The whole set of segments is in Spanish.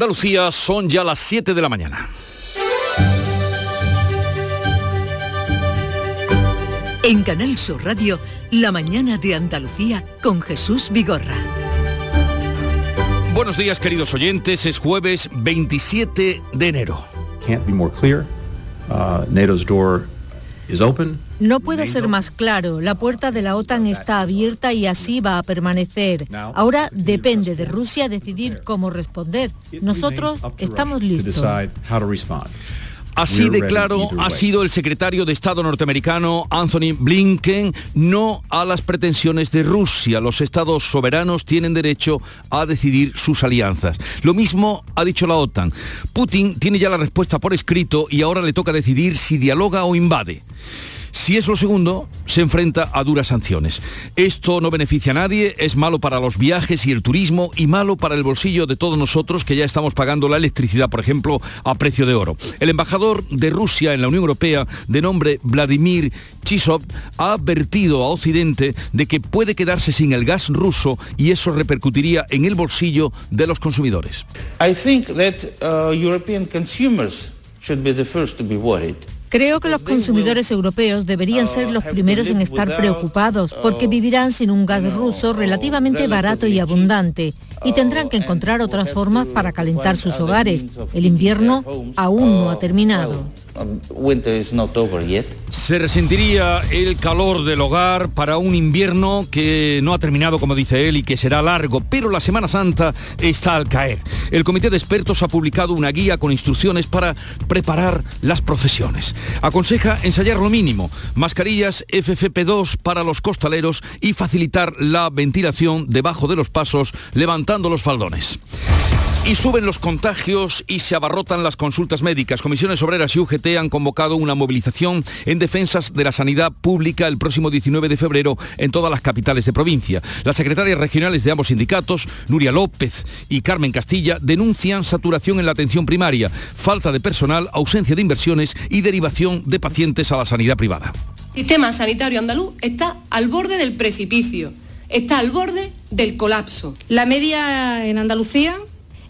Andalucía son ya las 7 de la mañana. En Canal Sur Radio, La mañana de Andalucía con Jesús Vigorra. Buenos días queridos oyentes, es jueves 27 de enero. Can't be more clear. Uh, NATO's door. No puede ser más claro. La puerta de la OTAN está abierta y así va a permanecer. Ahora depende de Rusia decidir cómo responder. Nosotros estamos listos. Así de claro ha sido el secretario de Estado norteamericano Anthony Blinken no a las pretensiones de Rusia. Los estados soberanos tienen derecho a decidir sus alianzas. Lo mismo ha dicho la OTAN. Putin tiene ya la respuesta por escrito y ahora le toca decidir si dialoga o invade. Si es lo segundo, se enfrenta a duras sanciones. Esto no beneficia a nadie, es malo para los viajes y el turismo y malo para el bolsillo de todos nosotros que ya estamos pagando la electricidad, por ejemplo, a precio de oro. El embajador de Rusia en la Unión Europea, de nombre Vladimir Chisov, ha advertido a Occidente de que puede quedarse sin el gas ruso y eso repercutiría en el bolsillo de los consumidores. I think that uh, European consumers should be the first to be worried. Creo que los consumidores europeos deberían ser los primeros en estar preocupados porque vivirán sin un gas ruso relativamente barato y abundante y tendrán que encontrar otras formas para calentar sus hogares. El invierno aún no ha terminado. Se resentiría el calor del hogar para un invierno que no ha terminado, como dice él, y que será largo, pero la Semana Santa está al caer. El Comité de Expertos ha publicado una guía con instrucciones para preparar las procesiones. Aconseja ensayar lo mínimo, mascarillas FFP2 para los costaleros y facilitar la ventilación debajo de los pasos, levantando los faldones. Y suben los contagios y se abarrotan las consultas médicas. Comisiones Obreras y UGT han convocado una movilización en defensas de la sanidad pública el próximo 19 de febrero en todas las capitales de provincia. Las secretarias regionales de ambos sindicatos, Nuria López y Carmen Castilla, denuncian saturación en la atención primaria, falta de personal, ausencia de inversiones y derivación de pacientes a la sanidad privada. El sistema sanitario andaluz está al borde del precipicio, está al borde del colapso. La media en Andalucía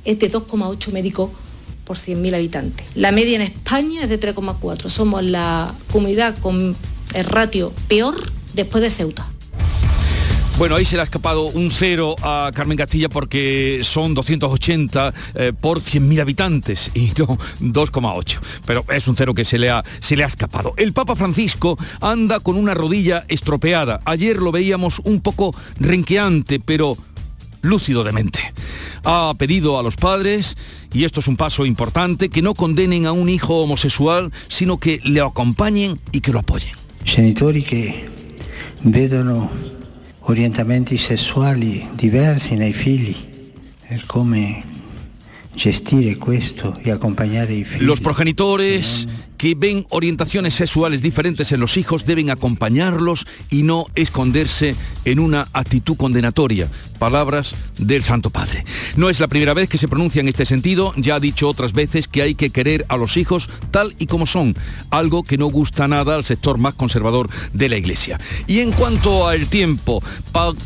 es de 2,8 médicos por 100.000 habitantes. La media en España es de 3,4. Somos la comunidad con el ratio peor después de Ceuta. Bueno, ahí se le ha escapado un cero a Carmen Castilla porque son 280 eh, por 100.000 habitantes y no 2,8. Pero es un cero que se le, ha, se le ha escapado. El Papa Francisco anda con una rodilla estropeada. Ayer lo veíamos un poco renqueante, pero lúcido de mente. Ha pedido a los padres, y esto es un paso importante, que no condenen a un hijo homosexual, sino que le acompañen y que lo apoyen. Genitori vedono orientamenti sessuali diversi nei figli e come gestire questo e accompagnare i figli. Los progenitores que ven orientaciones sexuales diferentes en los hijos deben acompañarlos y no esconderse en una actitud condenatoria. Palabras del Santo Padre. No es la primera vez que se pronuncia en este sentido, ya ha dicho otras veces que hay que querer a los hijos tal y como son, algo que no gusta nada al sector más conservador de la Iglesia. Y en cuanto al tiempo,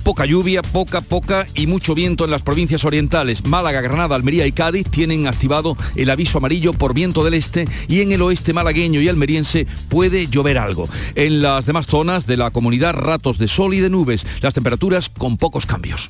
poca lluvia, poca, poca y mucho viento en las provincias orientales. Málaga, Granada, Almería y Cádiz tienen activado el aviso amarillo por viento del este y en el oeste malagueño y almeriense puede llover algo. En las demás zonas de la comunidad ratos de sol y de nubes, las temperaturas con pocos cambios.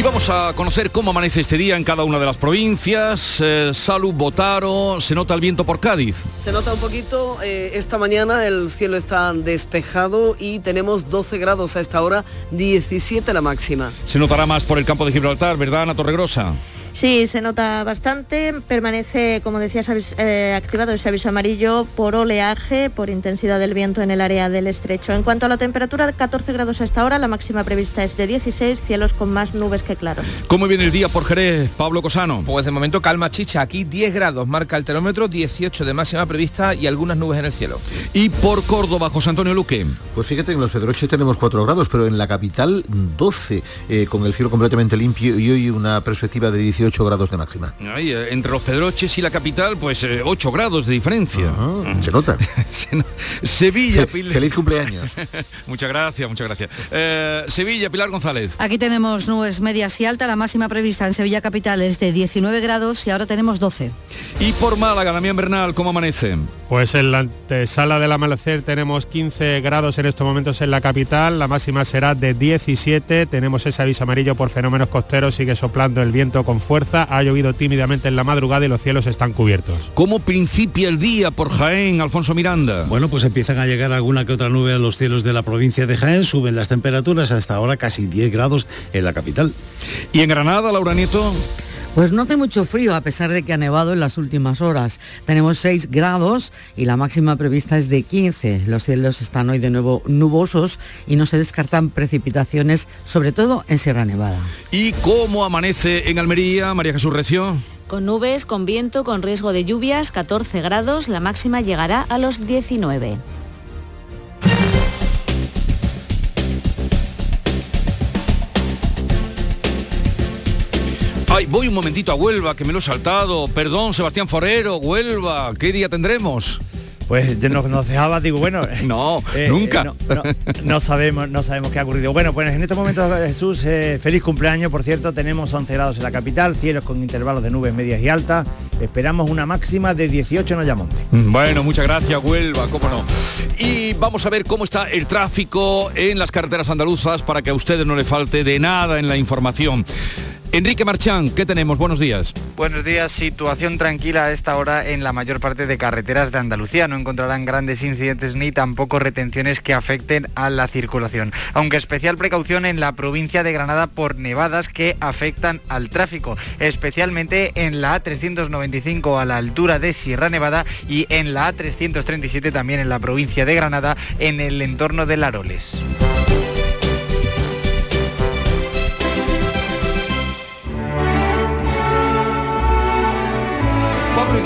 Y vamos a conocer cómo amanece este día en cada una de las provincias. Eh, Salud, Botaro, se nota el viento por Cádiz. Se nota un poquito, eh, esta mañana el cielo está despejado y tenemos 12 grados a esta hora, 17 la máxima. Se notará más por el campo de Gibraltar, ¿verdad, Ana Torregrosa? Sí, se nota bastante. Permanece, como decías, eh, activado ese aviso amarillo por oleaje, por intensidad del viento en el área del estrecho. En cuanto a la temperatura, 14 grados a esta hora, la máxima prevista es de 16, cielos con más nubes que claros. ¿Cómo viene el día por Jerez, Pablo Cosano? Pues de momento calma chicha, aquí 10 grados, marca el termómetro, 18 de máxima prevista y algunas nubes en el cielo. Y por Córdoba, José Antonio Luque. Pues fíjate, en los Pedroches tenemos 4 grados, pero en la capital 12, eh, con el cielo completamente limpio y hoy una perspectiva de 18 18 grados de máxima. Ay, eh, entre los Pedroches y la capital, pues 8 grados de diferencia. Se nota. Sevilla, Fe- feliz cumpleaños. muchas gracias, muchas gracias. Eh, Sevilla, Pilar González. Aquí tenemos nubes medias y alta, la máxima prevista en Sevilla Capital es de 19 grados y ahora tenemos 12. Y por Málaga, Damián Bernal, ¿cómo amanece? Pues en la antesala del amanecer tenemos 15 grados en estos momentos en la capital, la máxima será de 17, tenemos ese aviso amarillo por fenómenos costeros, sigue soplando el viento con fuerza, ha llovido tímidamente en la madrugada y los cielos están cubiertos. ¿Cómo principia el día por Jaén, Alfonso Miranda? Bueno, pues empiezan a llegar alguna que otra nube a los cielos de la provincia de Jaén, suben las temperaturas hasta ahora casi 10 grados en la capital. ¿Y en Granada, Laura Nieto? Pues no hace mucho frío a pesar de que ha nevado en las últimas horas. Tenemos 6 grados y la máxima prevista es de 15. Los cielos están hoy de nuevo nubosos y no se descartan precipitaciones, sobre todo en Sierra Nevada. ¿Y cómo amanece en Almería, María Jesús Recio? Con nubes, con viento, con riesgo de lluvias, 14 grados, la máxima llegará a los 19. Ay, voy un momentito a Huelva, que me lo he saltado. Perdón, Sebastián Forero, Huelva, ¿qué día tendremos? Pues nos, nos dejaba, digo, bueno. No, eh, nunca. eh, no, no- no sabemos, no sabemos qué ha ocurrido. Bueno, pues en estos momentos, Jesús, eh, feliz cumpleaños, por cierto, tenemos 11 grados en la capital, cielos con intervalos de nubes medias y altas. Esperamos una máxima de 18 en Ayamonte. Bueno, muchas gracias, Huelva, cómo no. Y vamos a ver cómo está el tráfico en las carreteras andaluzas para que a ustedes no le falte de nada en la información. Enrique Marchán, ¿qué tenemos? Buenos días. Buenos días, situación tranquila a esta hora en la mayor parte de carreteras de Andalucía. No encontrarán grandes incidentes ni tampoco retenciones que afecten a la circulación. Aunque especial precaución en la provincia de Granada por nevadas que afectan al tráfico, especialmente en la A395 a la altura de Sierra Nevada y en la A337 también en la provincia de Granada en el entorno de Laroles.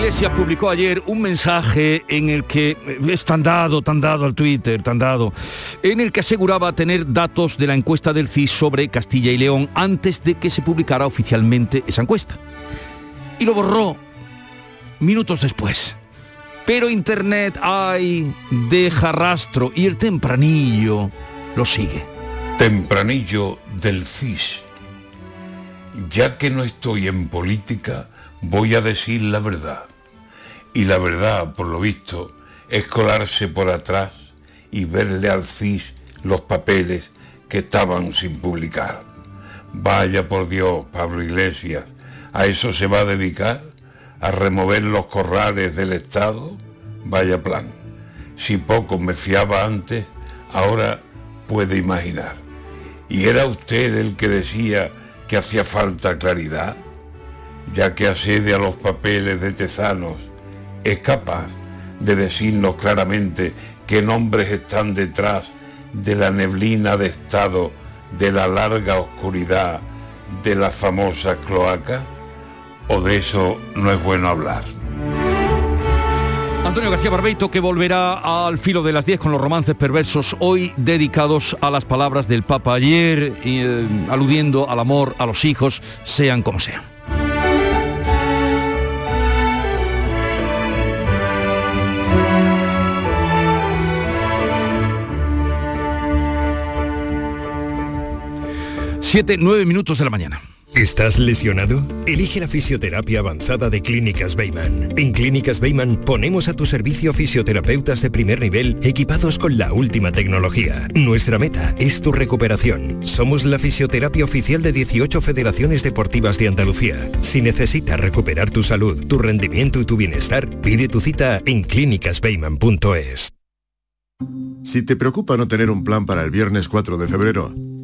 Iglesias publicó ayer un mensaje en el que es tan dado, tan dado al Twitter, tan dado, en el que aseguraba tener datos de la encuesta del CIS sobre Castilla y León antes de que se publicara oficialmente esa encuesta. Y lo borró minutos después. Pero Internet, ay, deja rastro y el tempranillo lo sigue. Tempranillo del CIS. Ya que no estoy en política, voy a decir la verdad. Y la verdad, por lo visto, es colarse por atrás y verle al CIS los papeles que estaban sin publicar. Vaya por Dios, Pablo Iglesias, ¿a eso se va a dedicar? ¿A remover los corrales del Estado? Vaya plan. Si poco me fiaba antes, ahora puede imaginar. ¿Y era usted el que decía que hacía falta claridad? Ya que asede a los papeles de Tezanos, es capaz de decirnos claramente qué nombres están detrás de la neblina de Estado, de la larga oscuridad, de la famosa cloaca? ¿O de eso no es bueno hablar? Antonio García Barbeito que volverá al filo de las 10 con los romances perversos hoy dedicados a las palabras del Papa ayer, eh, aludiendo al amor, a los hijos, sean como sean. Siete, nueve minutos de la mañana. ¿Estás lesionado? Elige la fisioterapia avanzada de Clínicas Beyman. En Clínicas Beyman ponemos a tu servicio fisioterapeutas de primer nivel equipados con la última tecnología. Nuestra meta es tu recuperación. Somos la fisioterapia oficial de 18 federaciones deportivas de Andalucía. Si necesitas recuperar tu salud, tu rendimiento y tu bienestar, pide tu cita en clínicasbeyman.es. Si te preocupa no tener un plan para el viernes 4 de febrero,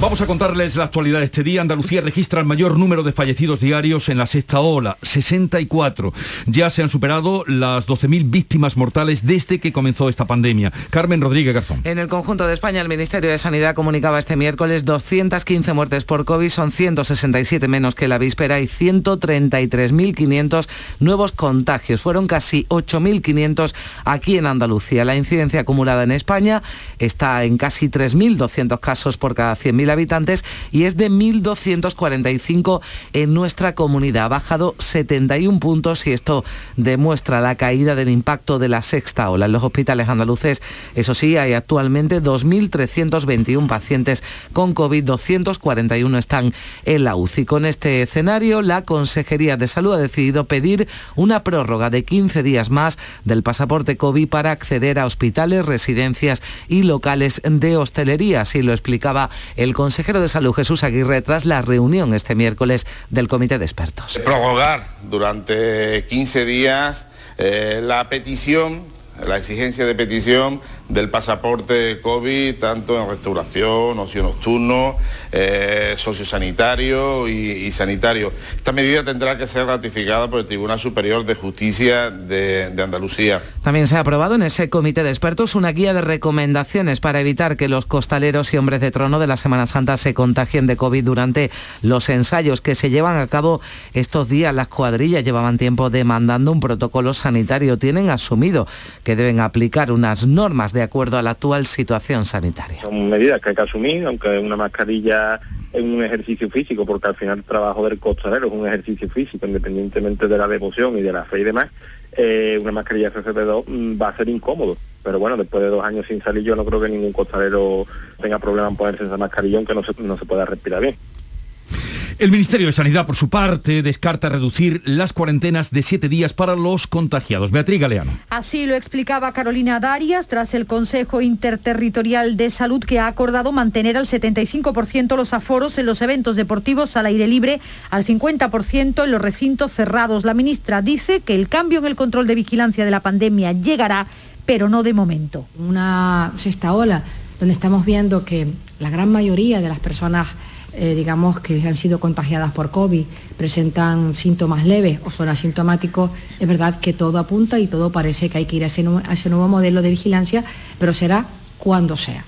Vamos a contarles la actualidad de este día. Andalucía registra el mayor número de fallecidos diarios en la sexta ola, 64. Ya se han superado las 12.000 víctimas mortales desde que comenzó esta pandemia. Carmen Rodríguez Garzón. En el conjunto de España, el Ministerio de Sanidad comunicaba este miércoles 215 muertes por COVID, son 167 menos que la víspera y 133.500 nuevos contagios. Fueron casi 8.500 aquí en Andalucía. La incidencia acumulada en España está en casi 3.200 casos por cada 100.000 habitantes y es de 1.245 en nuestra comunidad. Ha bajado 71 puntos y esto demuestra la caída del impacto de la sexta ola. En los hospitales andaluces, eso sí, hay actualmente 2.321 pacientes con COVID, 241 están en la UCI. Con este escenario, la Consejería de Salud ha decidido pedir una prórroga de 15 días más del pasaporte COVID para acceder a hospitales, residencias y locales de hostelería. Así lo explicaba el consejero de Salud Jesús Aguirre tras la reunión este miércoles del Comité de Expertos. Prorrogar durante 15 días eh, la petición, la exigencia de petición del pasaporte COVID, tanto en restauración, ocio nocturno, eh, sociosanitario y, sanitario. Esta medida tendrá que ser ratificada por el Tribunal Superior de Justicia de, de Andalucía. También se ha aprobado en ese comité de expertos una guía de recomendaciones para evitar que los costaleros y hombres de trono de la Semana Santa se contagien de COVID durante los ensayos que se llevan a cabo estos días. Las cuadrillas llevaban tiempo demandando un protocolo sanitario. Tienen asumido que deben aplicar unas normas de acuerdo a la actual situación sanitaria. Son medidas que hay que asumir, aunque una mascarilla es un ejercicio físico, porque al final el trabajo del costalero es un ejercicio físico, independientemente de la devoción y de la fe y demás, eh, una mascarilla FFP2 mm, va a ser incómodo. Pero bueno, después de dos años sin salir yo no creo que ningún costalero tenga problema en ponerse esa mascarilla aunque no se, no se pueda respirar bien. El Ministerio de Sanidad, por su parte, descarta reducir las cuarentenas de siete días para los contagiados. Beatriz Galeano. Así lo explicaba Carolina Darias tras el Consejo Interterritorial de Salud que ha acordado mantener al 75% los aforos en los eventos deportivos al aire libre, al 50% en los recintos cerrados. La ministra dice que el cambio en el control de vigilancia de la pandemia llegará, pero no de momento. Una sexta ola donde estamos viendo que la gran mayoría de las personas eh, digamos, que han sido contagiadas por COVID, presentan síntomas leves o son asintomáticos, es verdad que todo apunta y todo parece que hay que ir a ese, a ese nuevo modelo de vigilancia, pero será cuando sea.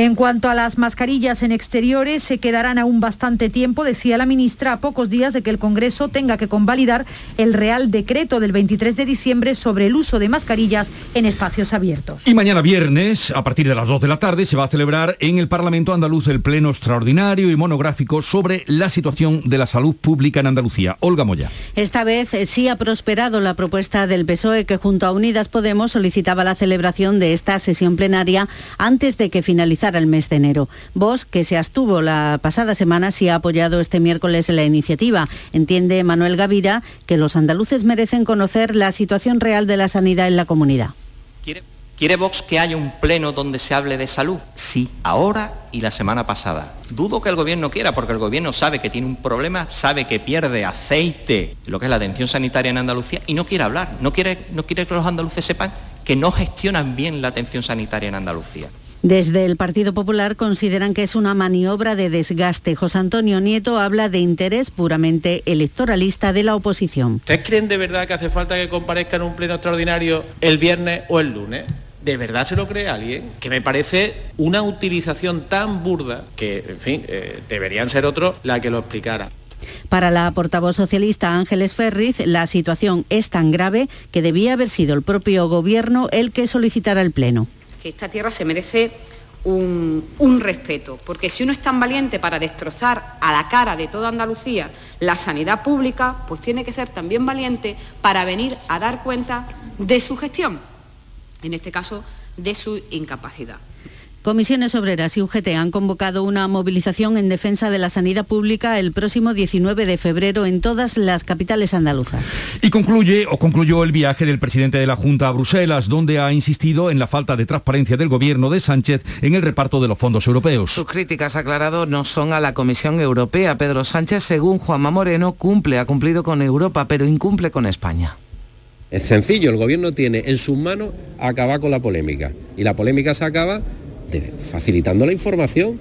En cuanto a las mascarillas en exteriores, se quedarán aún bastante tiempo, decía la ministra, a pocos días de que el Congreso tenga que convalidar el Real Decreto del 23 de diciembre sobre el uso de mascarillas en espacios abiertos. Y mañana viernes, a partir de las 2 de la tarde, se va a celebrar en el Parlamento andaluz el Pleno extraordinario y monográfico sobre la situación de la salud pública en Andalucía. Olga Moya. Esta vez eh, sí ha prosperado la propuesta del PSOE que junto a Unidas Podemos solicitaba la celebración de esta sesión plenaria antes de que finalizara el mes de enero. Vos, que se abstuvo la pasada semana, sí ha apoyado este miércoles la iniciativa. Entiende Manuel Gavira que los andaluces merecen conocer la situación real de la sanidad en la comunidad. ¿Quiere, ¿Quiere Vox que haya un pleno donde se hable de salud? Sí, ahora y la semana pasada. Dudo que el gobierno quiera, porque el gobierno sabe que tiene un problema, sabe que pierde aceite, lo que es la atención sanitaria en Andalucía, y no quiere hablar. No quiere que los andaluces sepan que no gestionan bien la atención sanitaria en Andalucía. Desde el Partido Popular consideran que es una maniobra de desgaste. José Antonio Nieto habla de interés puramente electoralista de la oposición. ¿Ustedes creen de verdad que hace falta que comparezca en un pleno extraordinario el viernes o el lunes? ¿De verdad se lo cree alguien? Que me parece una utilización tan burda que, en fin, eh, deberían ser otros la que lo explicara. Para la portavoz socialista Ángeles Ferriz, la situación es tan grave que debía haber sido el propio Gobierno el que solicitara el Pleno que esta tierra se merece un, respeto, porque si uno es tan valiente para destrozar a la cara de toda Andalucía la sanidad pública, pues tiene que ser también valiente para venir a dar cuenta de su gestión, en este caso de su incapacidad. Comisiones Obreras y UGT han convocado una movilización en defensa de la sanidad pública el próximo 19 de febrero en todas las capitales andaluzas. Y concluye o concluyó el viaje del presidente de la Junta a Bruselas, donde ha insistido en la falta de transparencia del gobierno de Sánchez en el reparto de los fondos europeos. Sus críticas, aclarado, no son a la Comisión Europea. Pedro Sánchez, según Juanma Moreno, cumple, ha cumplido con Europa, pero incumple con España. Es sencillo, el gobierno tiene en sus manos acabar con la polémica. Y la polémica se acaba facilitando la información.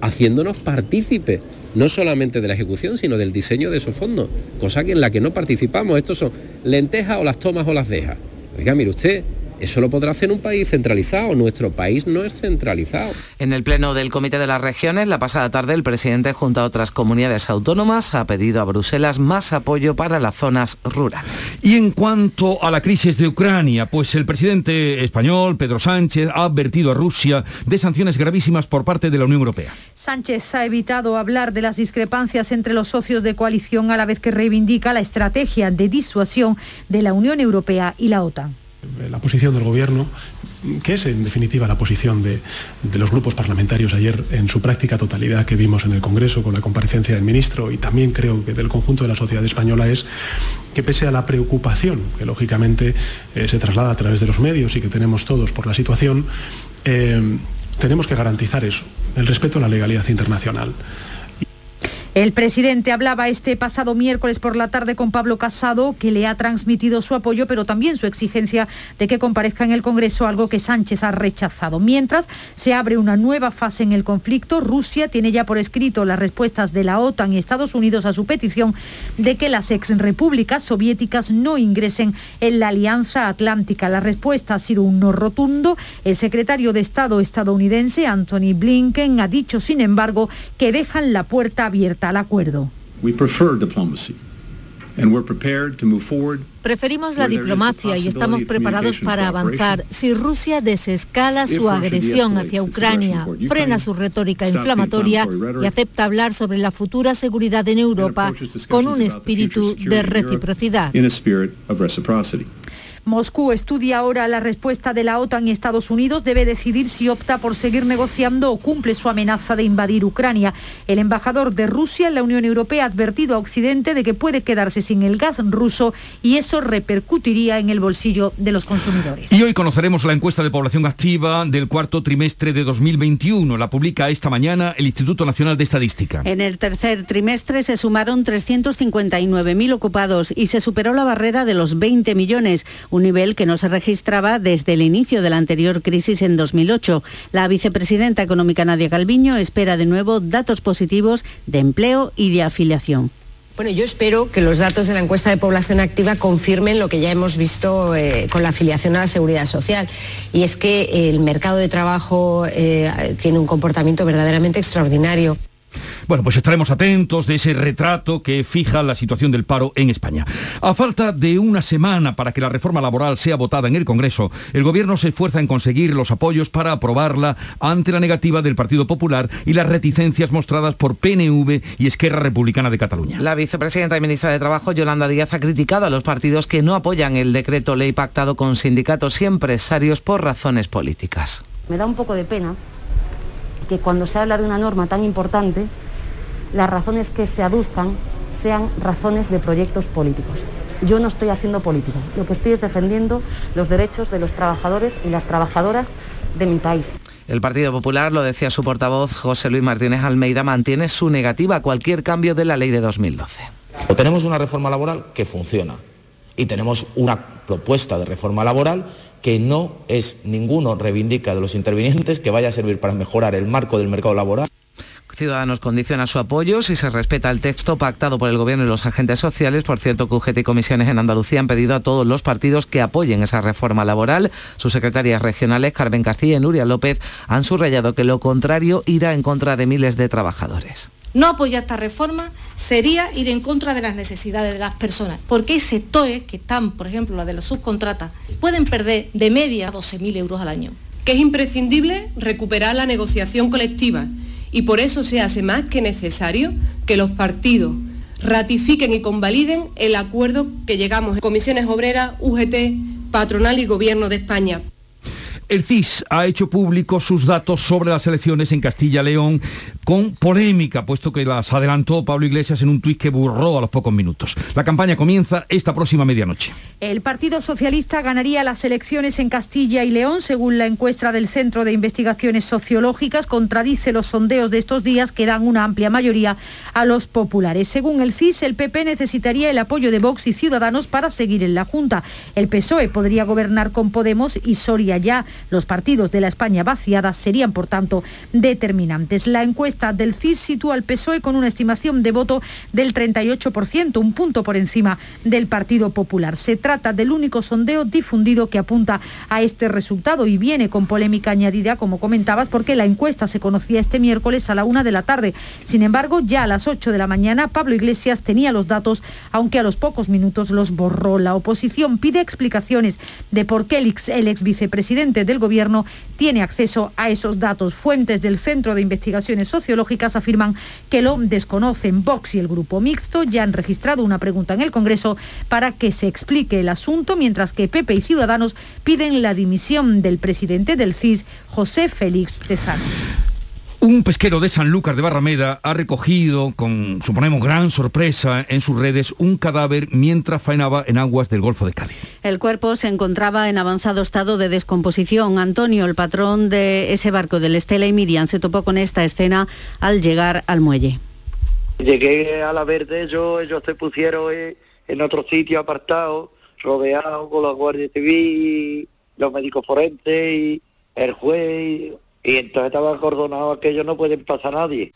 haciéndonos partícipes no solamente de la ejecución, sino del diseño de esos fondos, cosa que en la que no participamos. Estos son lentejas o las tomas o las dejas. Oiga, mire usted, eso lo podrá hacer un país centralizado. Nuestro país no es centralizado. En el Pleno del Comité de las Regiones, la pasada tarde, el presidente, junto a otras comunidades autónomas, ha pedido a Bruselas más apoyo para las zonas rurales. Y en cuanto a la crisis de Ucrania, pues el presidente español, Pedro Sánchez, ha advertido a Rusia de sanciones gravísimas por parte de la Unión Europea. Sánchez ha evitado hablar de las discrepancias entre los socios de coalición a la vez que reivindica la estrategia de disuasión de la Unión Europea y la OTAN la posición del Gobierno, que es en definitiva la posición de, de, los grupos parlamentarios ayer en su práctica totalidad que vimos en el Congreso con la comparecencia del ministro y también creo que del conjunto de la sociedad española es que pese a la preocupación que lógicamente eh, se traslada a través de los medios y que tenemos todos por la situación, eh, tenemos que garantizar eso, el respeto a la legalidad internacional. El presidente hablaba este pasado miércoles por la tarde con Pablo Casado, que le ha transmitido su apoyo, pero también su exigencia de que comparezca en el Congreso, algo que Sánchez ha rechazado. Mientras se abre una nueva fase en el conflicto, Rusia tiene ya por escrito las respuestas de la OTAN y Estados Unidos a su petición de que las ex repúblicas soviéticas no ingresen en la Alianza Atlántica. La respuesta ha sido un no rotundo. El secretario de Estado estadounidense, Anthony Blinken, ha dicho, sin embargo, que dejan la puerta abierta al acuerdo. Preferimos la diplomacia y estamos preparados para avanzar. Si Rusia desescala su agresión hacia Ucrania, frena su retórica inflamatoria y acepta hablar sobre la futura seguridad en Europa con un espíritu de reciprocidad. Moscú estudia ahora la respuesta de la OTAN y Estados Unidos. Debe decidir si opta por seguir negociando o cumple su amenaza de invadir Ucrania. El embajador de Rusia en la Unión Europea ha advertido a Occidente de que puede quedarse sin el gas ruso y eso repercutiría en el bolsillo de los consumidores. Y hoy conoceremos la encuesta de población activa del cuarto trimestre de 2021. La publica esta mañana el Instituto Nacional de Estadística. En el tercer trimestre se sumaron 359.000 ocupados y se superó la barrera de los 20 millones un nivel que no se registraba desde el inicio de la anterior crisis en 2008. La vicepresidenta económica Nadia Calviño espera de nuevo datos positivos de empleo y de afiliación. Bueno, yo espero que los datos de la encuesta de población activa confirmen lo que ya hemos visto eh, con la afiliación a la seguridad social. Y es que el mercado de trabajo eh, tiene un comportamiento verdaderamente extraordinario. Bueno, pues estaremos atentos de ese retrato que fija la situación del paro en España. A falta de una semana para que la reforma laboral sea votada en el Congreso, el Gobierno se esfuerza en conseguir los apoyos para aprobarla ante la negativa del Partido Popular y las reticencias mostradas por PNV y Esquerra Republicana de Cataluña. La vicepresidenta y ministra de Trabajo, Yolanda Díaz, ha criticado a los partidos que no apoyan el decreto ley pactado con sindicatos y empresarios por razones políticas. Me da un poco de pena que cuando se habla de una norma tan importante, las razones que se aduzcan sean razones de proyectos políticos. Yo no estoy haciendo política, lo que estoy es defendiendo los derechos de los trabajadores y las trabajadoras de mi país. El Partido Popular, lo decía su portavoz José Luis Martínez Almeida, mantiene su negativa a cualquier cambio de la ley de 2012. O tenemos una reforma laboral que funciona y tenemos una propuesta de reforma laboral que no es ninguno reivindica de los intervinientes que vaya a servir para mejorar el marco del mercado laboral. Ciudadanos condiciona su apoyo si se respeta el texto pactado por el Gobierno y los agentes sociales. Por cierto, que UGT y comisiones en Andalucía han pedido a todos los partidos que apoyen esa reforma laboral. Sus secretarias regionales, Carmen Castilla y Nuria López, han subrayado que lo contrario irá en contra de miles de trabajadores. No apoyar esta reforma sería ir en contra de las necesidades de las personas, porque hay sectores que están, por ejemplo, la de las subcontratas, pueden perder de media 12.000 euros al año. Que es imprescindible recuperar la negociación colectiva y por eso se hace más que necesario que los partidos ratifiquen y convaliden el acuerdo que llegamos en comisiones obreras, UGT, patronal y gobierno de España. El CIS ha hecho público sus datos sobre las elecciones en Castilla-León con polémica, puesto que las adelantó Pablo Iglesias en un tuit que burró a los pocos minutos. La campaña comienza esta próxima medianoche. El Partido Socialista ganaría las elecciones en Castilla y León, según la encuesta del Centro de Investigaciones Sociológicas, contradice los sondeos de estos días que dan una amplia mayoría a los populares. Según el CIS, el PP necesitaría el apoyo de Vox y Ciudadanos para seguir en la Junta. El PSOE podría gobernar con Podemos y Soria ya Los partidos de la España vaciada serían, por tanto, determinantes. La encuesta del CIS sitúa al PSOE con una estimación de voto del 38%, un punto por encima del Partido Popular. Se trata del único sondeo difundido que apunta a este resultado y viene con polémica añadida, como comentabas, porque la encuesta se conocía este miércoles a la una de la tarde. Sin embargo, ya a las 8 de la mañana, Pablo Iglesias tenía los datos, aunque a los pocos minutos los borró. La oposición pide explicaciones de por qué el el ex vicepresidente del Gobierno tiene acceso a esos datos. Fuentes del Centro de Investigaciones Sociológicas afirman que lo desconocen. Vox y el Grupo Mixto ya han registrado una pregunta en el Congreso para que se explique el asunto, mientras que PP y Ciudadanos piden la dimisión del presidente del CIS, José Félix Tezanos. Un pesquero de Sanlúcar de Barrameda ha recogido, con, suponemos, gran sorpresa en sus redes, un cadáver mientras faenaba en aguas del Golfo de Cádiz. El cuerpo se encontraba en avanzado estado de descomposición. Antonio, el patrón de ese barco del Estela y Miriam, se topó con esta escena al llegar al muelle. Llegué a la verde, ellos, ellos se pusieron en otro sitio apartado, rodeado con la Guardia Civil, los médicos forenses y el juez y entonces estaba acordonado aquello, no pueden pasar nadie.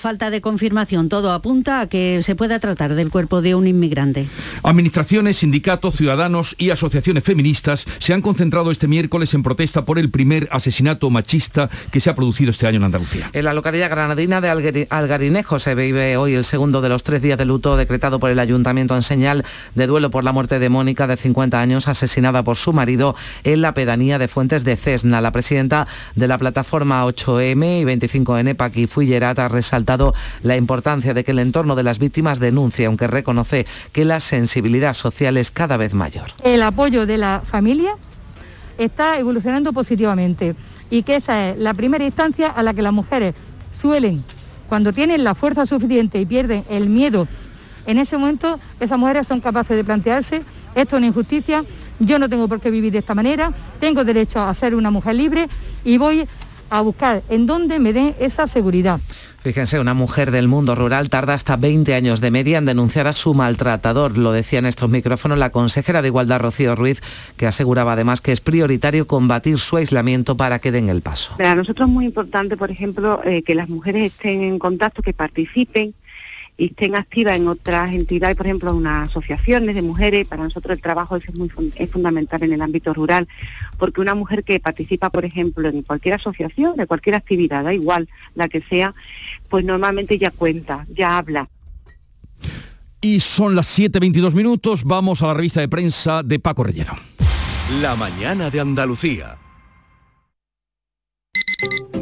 Falta de confirmación, todo apunta a que se pueda tratar del cuerpo de un inmigrante. Administraciones, sindicatos, ciudadanos y asociaciones feministas se han concentrado este miércoles en protesta por el primer asesinato machista que se ha producido este año en Andalucía. En la localidad granadina de Algarinejo se vive hoy el segundo de los tres días de luto decretado por el ayuntamiento en señal de duelo por la muerte de Mónica, de 50 años, asesinada por su marido en la pedanía de Fuentes de Cesna. La presidenta de la plataforma 8M y 25N, Paqui Fullerat, ha resaltado la importancia de que el entorno de las víctimas denuncie, aunque reconoce que la sensibilidad social es cada vez mayor. El apoyo de la familia está evolucionando positivamente y que esa es la primera instancia a la que las mujeres suelen, cuando tienen la fuerza suficiente y pierden el miedo, en ese momento esas mujeres son capaces de plantearse, esto es una injusticia, yo no tengo por qué vivir de esta manera, tengo derecho a ser una mujer libre y voy a buscar en dónde me den esa seguridad. Fíjense, una mujer del mundo rural tarda hasta 20 años de media en denunciar a su maltratador. Lo decía en estos micrófonos la consejera de Igualdad, Rocío Ruiz, que aseguraba además que es prioritario combatir su aislamiento para que den el paso. Para nosotros es muy importante, por ejemplo, eh, que las mujeres estén en contacto, que participen y estén activas en otras entidades, por ejemplo, unas asociaciones de mujeres. Para nosotros el trabajo es, muy, es fundamental en el ámbito rural, porque una mujer que participa, por ejemplo, en cualquier asociación, de cualquier actividad, da igual la que sea, pues normalmente ya cuenta, ya habla. Y son las 7.22 minutos, vamos a la revista de prensa de Paco Rellero. La mañana de Andalucía.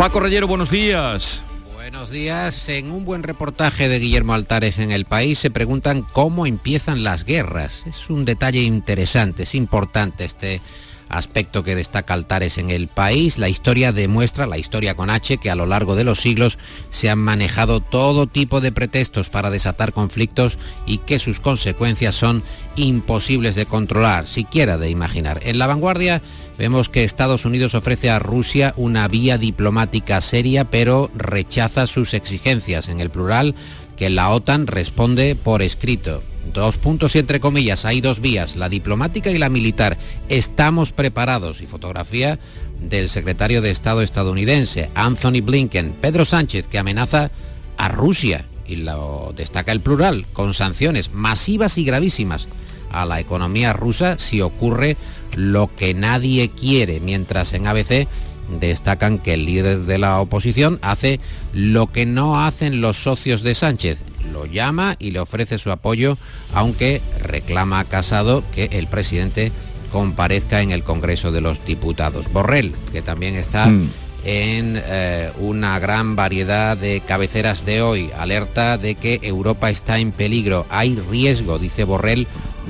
Paco Reyero, buenos días. Buenos días. En un buen reportaje de Guillermo Altares en El País se preguntan cómo empiezan las guerras. Es un detalle interesante, es importante este aspecto que destaca Altares en el país. La historia demuestra, la historia con H, que a lo largo de los siglos se han manejado todo tipo de pretextos para desatar conflictos y que sus consecuencias son imposibles de controlar, siquiera de imaginar. En la vanguardia vemos que Estados Unidos ofrece a Rusia una vía diplomática seria, pero rechaza sus exigencias, en el plural, que la OTAN responde por escrito. Dos puntos y entre comillas, hay dos vías, la diplomática y la militar. Estamos preparados. Y fotografía del secretario de Estado estadounidense, Anthony Blinken. Pedro Sánchez, que amenaza a Rusia, y lo destaca el plural, con sanciones masivas y gravísimas a la economía rusa si ocurre lo que nadie quiere, mientras en ABC destacan que el líder de la oposición hace lo que no hacen los socios de Sánchez, lo llama y le ofrece su apoyo, aunque reclama a Casado que el presidente comparezca en el Congreso de los Diputados. Borrell, que también está mm. en eh, una gran variedad de cabeceras de hoy, alerta de que Europa está en peligro, hay riesgo, dice Borrell,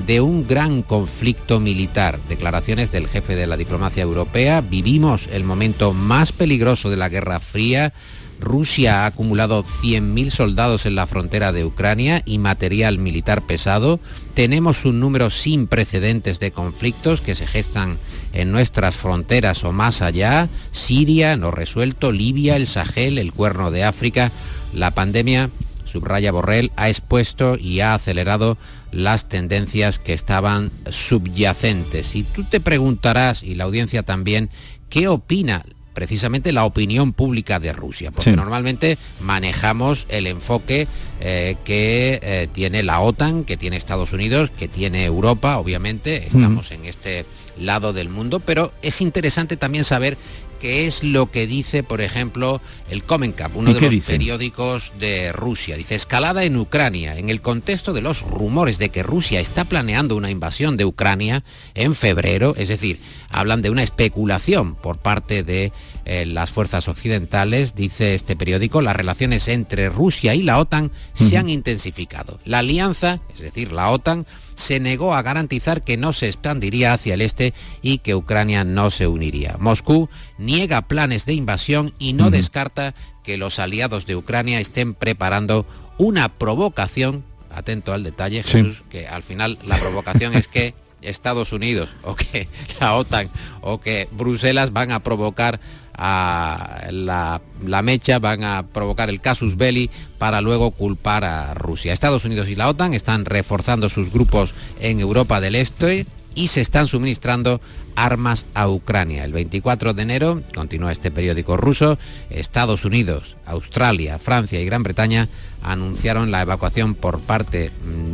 de un gran conflicto militar. Declaraciones del jefe de la diplomacia europea. Vivimos el momento más peligroso de la Guerra Fría. Rusia ha acumulado 100.000 soldados en la frontera de Ucrania y material militar pesado. Tenemos un número sin precedentes de conflictos que se gestan en nuestras fronteras o más allá. Siria, no resuelto, Libia, el Sahel, el Cuerno de África. La pandemia, subraya Borrell, ha expuesto y ha acelerado las tendencias que estaban subyacentes. Y tú te preguntarás, y la audiencia también, ¿qué opina precisamente la opinión pública de Rusia, porque normalmente manejamos el enfoque eh, que eh, tiene la OTAN, que tiene Estados Unidos, que tiene Europa, obviamente, estamos en este lado del mundo, pero es interesante también saber qué es lo que dice, por ejemplo, el Comenkap, uno de los periódicos de Rusia. Dice, escalada en Ucrania, en el contexto de los rumores de que Rusia está planeando una invasión de Ucrania en febrero, es decir, hablan de una especulación por parte de eh, las fuerzas occidentales, dice este periódico, las relaciones entre Rusia y la OTAN se han intensificado. La alianza, es decir, la OTAN, se negó a garantizar que no se expandiría hacia el este y que Ucrania no se uniría. Moscú niega planes de invasión y no descarta que los aliados de Ucrania estén preparando una provocación, atento al detalle Jesús, que al final la provocación es que Estados Unidos o que la OTAN o que Bruselas van a provocar a la, la, mecha, van a provocar el casus belli para luego culpar a Rusia. Estados Unidos y la OTAN están reforzando sus grupos en Europa del Este y se están suministrando armas a Ucrania. El 24 de enero, continúa este periódico ruso, Estados Unidos, Australia, Francia y Gran Bretaña anunciaron la evacuación por parte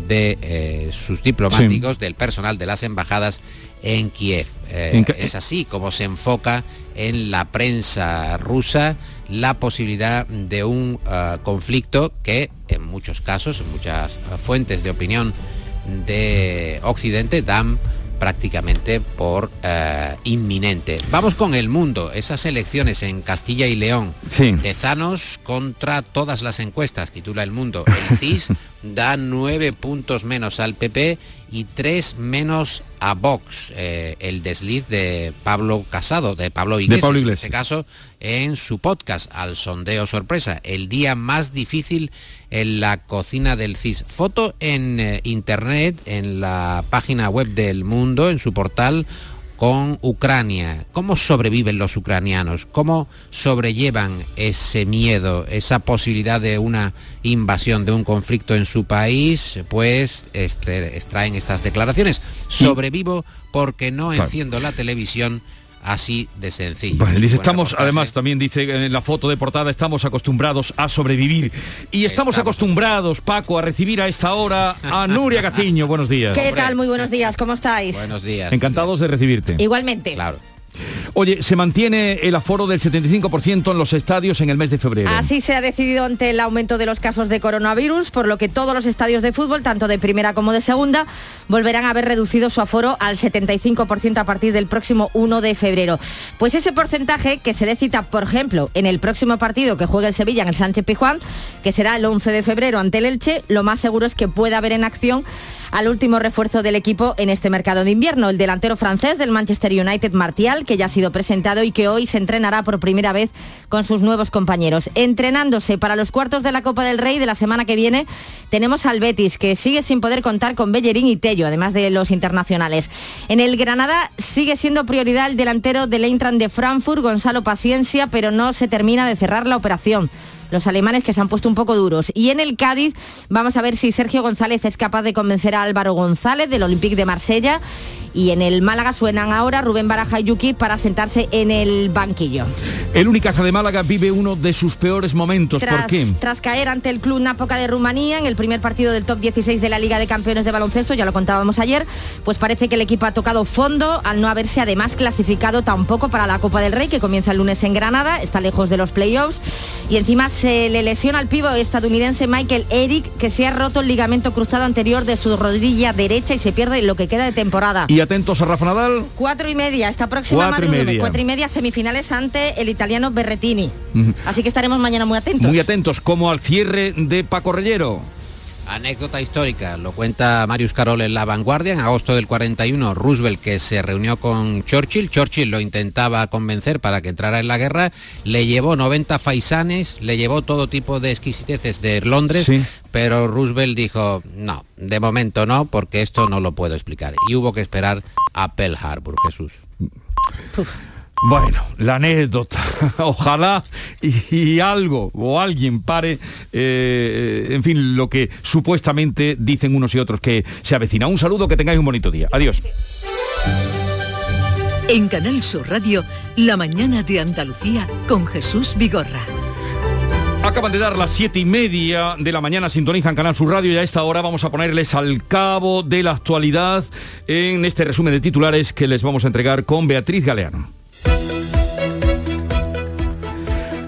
de eh, sus diplomáticos, del personal de las embajadas en Kiev. Eh, es así como se enfoca en la prensa rusa la posibilidad de un uh, conflicto que en muchos casos, en muchas fuentes de opinión de Occidente dan prácticamente por uh, inminente. Vamos con el mundo, esas elecciones en Castilla y León. Sí. Tezanos contra todas las encuestas, titula el mundo. El CIS da nueve puntos menos al PP y tres menos a Vox, eh, el desliz de Pablo Casado, de Pablo Iglesias, Pablo en este caso, en su podcast, al sondeo sorpresa, el día más difícil en la cocina del CIS. Foto en eh, internet, en la página web del mundo, en su portal, con Ucrania. ¿Cómo sobreviven los ucranianos? ¿Cómo sobrellevan ese miedo, esa posibilidad de una invasión, de un conflicto en su país? Pues este, extraen estas declaraciones. Sobrevivo porque no enciendo la televisión así de sencillo. Bueno, Es dice, estamos, reportaje. además también dice en la foto de portada, estamos acostumbrados a sobrevivir. Y estamos, acostumbrados, Paco, a recibir a esta hora a Nuria Gaciño. Buenos días. ¿Qué tal? Muy buenos días, ¿cómo estáis? Buenos días. Encantados de recibirte. Igualmente. Claro. Oye, se mantiene el aforo del 75% en los estadios en el mes de febrero. Así se ha decidido ante el aumento de los casos de coronavirus, por lo que todos los estadios de fútbol, tanto de primera como de segunda, volverán a haber reducido su aforo al 75% a partir del próximo 1 de febrero. Pues ese porcentaje que se dé cita, por ejemplo, en el próximo partido que juegue el Sevilla en el Sánchez Pijuán, que será el 11 de febrero ante el Elche, lo más seguro es que pueda haber en acción al último refuerzo del equipo en este mercado de invierno, el delantero francés del Manchester United, Martial, que ya ha sido presentado y que hoy se entrenará por primera vez con sus nuevos compañeros. Entrenándose para los cuartos de la Copa del Rey de la semana que viene, tenemos al Betis, que sigue sin poder contar con Bellerín y Tello, además de los internacionales. En el Granada sigue siendo prioridad el delantero del Eintracht de Frankfurt, Gonzalo Paciencia, pero no se termina de cerrar la operación los alemanes que se han puesto un poco duros. Y en el Cádiz vamos a ver si Sergio González es capaz de convencer a Álvaro González del Olympique de Marsella. Y en el Málaga suenan ahora Rubén Baraja y Yuki para sentarse en el banquillo. El Unicaja de Málaga vive uno de sus peores momentos. ¿Por Tras, qué? tras caer ante el Club Nápoca de Rumanía en el primer partido del top 16 de la Liga de Campeones de Baloncesto, ya lo contábamos ayer, pues parece que el equipo ha tocado fondo al no haberse además clasificado tampoco para la Copa del Rey, que comienza el lunes en Granada, está lejos de los playoffs, y encima se le lesiona al pivo estadounidense Michael Eric, que se ha roto el ligamento cruzado anterior de su rodilla derecha y se pierde lo que queda de temporada. Y atentos a Rafa Nadal. Cuatro y media, esta próxima Cuatro y madrugada, media. cuatro y media semifinales ante el italiano Berretini. Así que estaremos mañana muy atentos. Muy atentos, como al cierre de Paco Rellero. Anécdota histórica, lo cuenta Marius Carol en La Vanguardia. En agosto del 41, Roosevelt, que se reunió con Churchill, Churchill lo intentaba convencer para que entrara en la guerra, le llevó 90 faisanes, le llevó todo tipo de exquisiteces de Londres, pero Roosevelt dijo, no, de momento no, porque esto no lo puedo explicar. Y hubo que esperar a Pearl Harbor, Jesús. Bueno, la anécdota. Ojalá y, algo o alguien pare, eh, en fin, lo que supuestamente dicen unos y otros que se avecina. Un saludo, que tengáis un bonito día. Adiós. En Canal Sur Radio, La mañana de Andalucía con Jesús Vigorra. Acaban de dar las siete y media de la mañana, sintonizan Canal Sur Radio y a esta hora vamos a ponerles al cabo de la actualidad en este resumen de titulares que les vamos a entregar con Beatriz Galeano.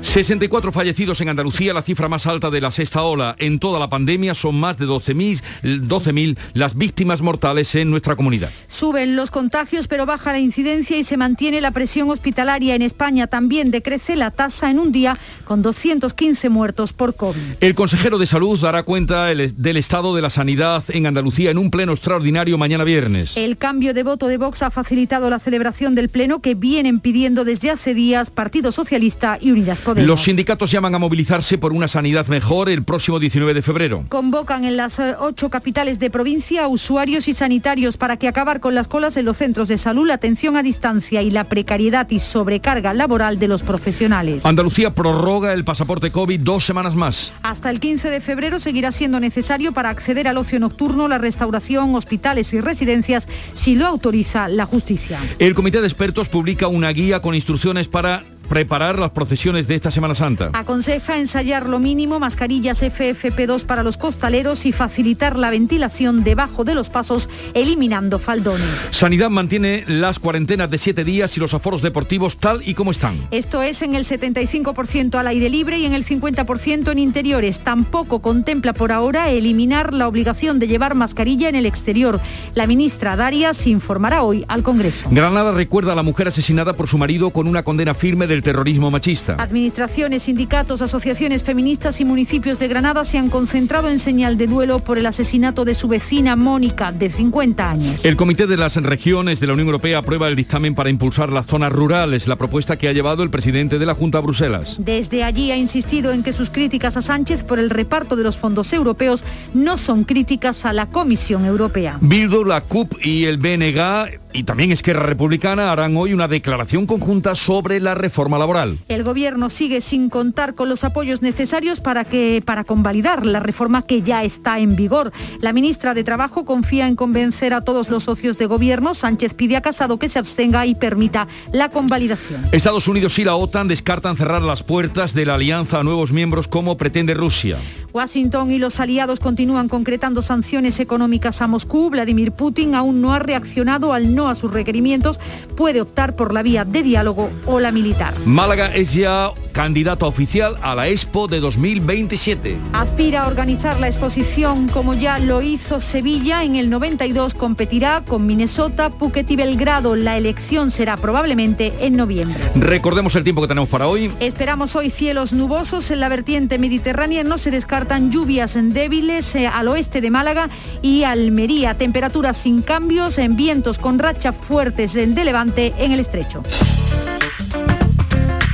64 fallecidos en Andalucía, la cifra más alta de la sexta ola. En toda la pandemia son más de 12.000 12 las víctimas mortales en nuestra comunidad. Suben los contagios, pero baja la incidencia y se mantiene la presión hospitalaria en España. También decrece la tasa en un día con 215 muertos por COVID. El consejero de Salud dará cuenta del estado de la sanidad en Andalucía en un pleno extraordinario mañana viernes. El cambio de voto de Vox ha facilitado la celebración del pleno que vienen pidiendo desde hace días Partido Socialista y Unidas Podemos. Los sindicatos llaman a movilizarse por una sanidad mejor el próximo 19 de febrero. Convocan en las eh, ocho capitales de provincia a usuarios y sanitarios para que acabar con las colas en los centros de salud, la atención a distancia y la precariedad y sobrecarga laboral de los profesionales. Andalucía prorroga el pasaporte COVID dos semanas más. Hasta el 15 de febrero seguirá siendo necesario para acceder al ocio nocturno, la restauración, hospitales y residencias si lo autoriza la justicia. El comité de expertos publica una guía con instrucciones para preparar las procesiones de esta Semana Santa. Aconseja ensayar lo mínimo, mascarillas FFP2 para los costaleros y facilitar la ventilación debajo de los pasos, eliminando faldones. Sanidad mantiene las cuarentenas de siete días y los aforos deportivos tal y como están. Esto es en el 75% al aire libre y en el 50% en interiores. Tampoco contempla por ahora eliminar la obligación de llevar mascarilla en el exterior. La ministra Darias informará hoy al Congreso. Granada recuerda a la mujer asesinada por su marido con una condena firme del terrorismo machista. Administraciones, sindicatos, asociaciones feministas y municipios de Granada se han concentrado en señal de duelo por el asesinato de su vecina Mónica, de 50 años. El Comité de las Regiones de la Unión Europea aprueba el dictamen para impulsar las zonas rurales, la propuesta que ha llevado el presidente de la Junta a Bruselas. Desde allí ha insistido en que sus críticas a Sánchez por el reparto de los fondos europeos no son críticas a la Comisión Europea. Bildu, la CUP y el BNG y también Esquerra Republicana harán hoy una declaración conjunta sobre la reforma laboral. El gobierno sigue sin contar con los apoyos necesarios para que para convalidar la reforma que ya está en vigor. La ministra de Trabajo confía en convencer a todos los socios de gobierno. Sánchez pide a Casado que se abstenga y permita la convalidación. Estados Unidos y la OTAN descartan cerrar las puertas de la alianza a nuevos miembros como pretende Rusia. Washington y los aliados continúan concretando sanciones económicas a Moscú. Vladimir Putin aún no ha reaccionado al no a sus requerimientos. Puede optar por la vía de diálogo o la militar. Málaga es ya candidato oficial a la Expo de 2027. Aspira a organizar la exposición como ya lo hizo Sevilla. En el 92 competirá con Minnesota, Phuket y Belgrado. La elección será probablemente en noviembre. Recordemos el tiempo que tenemos para hoy. Esperamos hoy cielos nubosos en la vertiente mediterránea. No se descartan lluvias en débiles eh, al oeste de Málaga y Almería. Temperaturas sin cambios en vientos con rachas fuertes de levante en el estrecho.